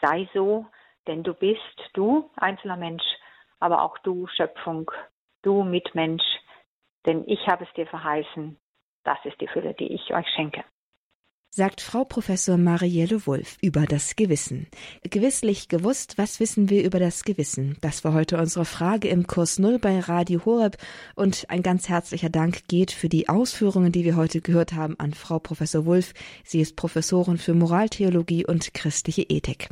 sei so, denn du bist du, einzelner Mensch, aber auch du, Schöpfung, du Mitmensch, denn ich habe es dir verheißen, das ist die Fülle, die ich euch schenke sagt Frau Professor Marielle Wulff über das Gewissen. Gewisslich gewusst, was wissen wir über das Gewissen? Das war heute unsere Frage im Kurs Null bei Radio Horeb und ein ganz herzlicher Dank geht für die Ausführungen, die wir heute gehört haben, an Frau Professor Wulff. Sie ist Professorin für Moraltheologie und christliche Ethik.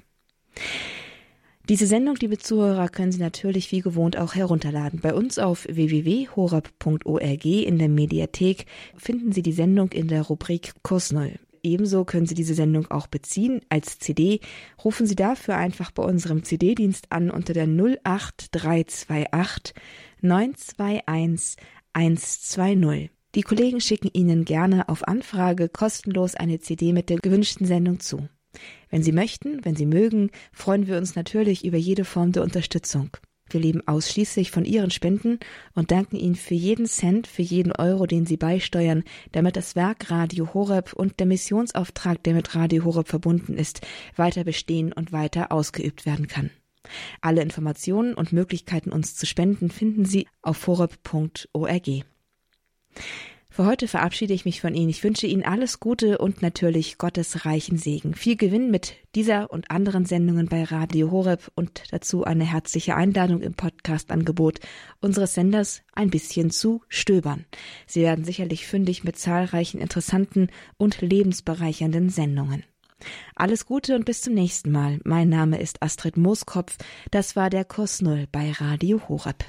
Diese Sendung, liebe Zuhörer, können Sie natürlich wie gewohnt auch herunterladen. Bei uns auf www.horab.org in der Mediathek finden Sie die Sendung in der Rubrik Kurs Null. Ebenso können Sie diese Sendung auch beziehen als CD. Rufen Sie dafür einfach bei unserem CD-Dienst an unter der 08328 921 120. Die Kollegen schicken Ihnen gerne auf Anfrage kostenlos eine CD mit der gewünschten Sendung zu. Wenn Sie möchten, wenn Sie mögen, freuen wir uns natürlich über jede Form der Unterstützung. Wir leben ausschließlich von Ihren Spenden und danken Ihnen für jeden Cent, für jeden Euro, den Sie beisteuern, damit das Werk Radio Horeb und der Missionsauftrag, der mit Radio Horeb verbunden ist, weiter bestehen und weiter ausgeübt werden kann. Alle Informationen und Möglichkeiten, uns zu spenden, finden Sie auf horeb.org. Für heute verabschiede ich mich von Ihnen. Ich wünsche Ihnen alles Gute und natürlich Gottes reichen Segen. Viel Gewinn mit dieser und anderen Sendungen bei Radio Horeb und dazu eine herzliche Einladung im Podcast-Angebot unseres Senders ein bisschen zu stöbern. Sie werden sicherlich fündig mit zahlreichen interessanten und lebensbereichernden Sendungen. Alles Gute und bis zum nächsten Mal. Mein Name ist Astrid Mooskopf. Das war der Kurs Null bei Radio Horeb.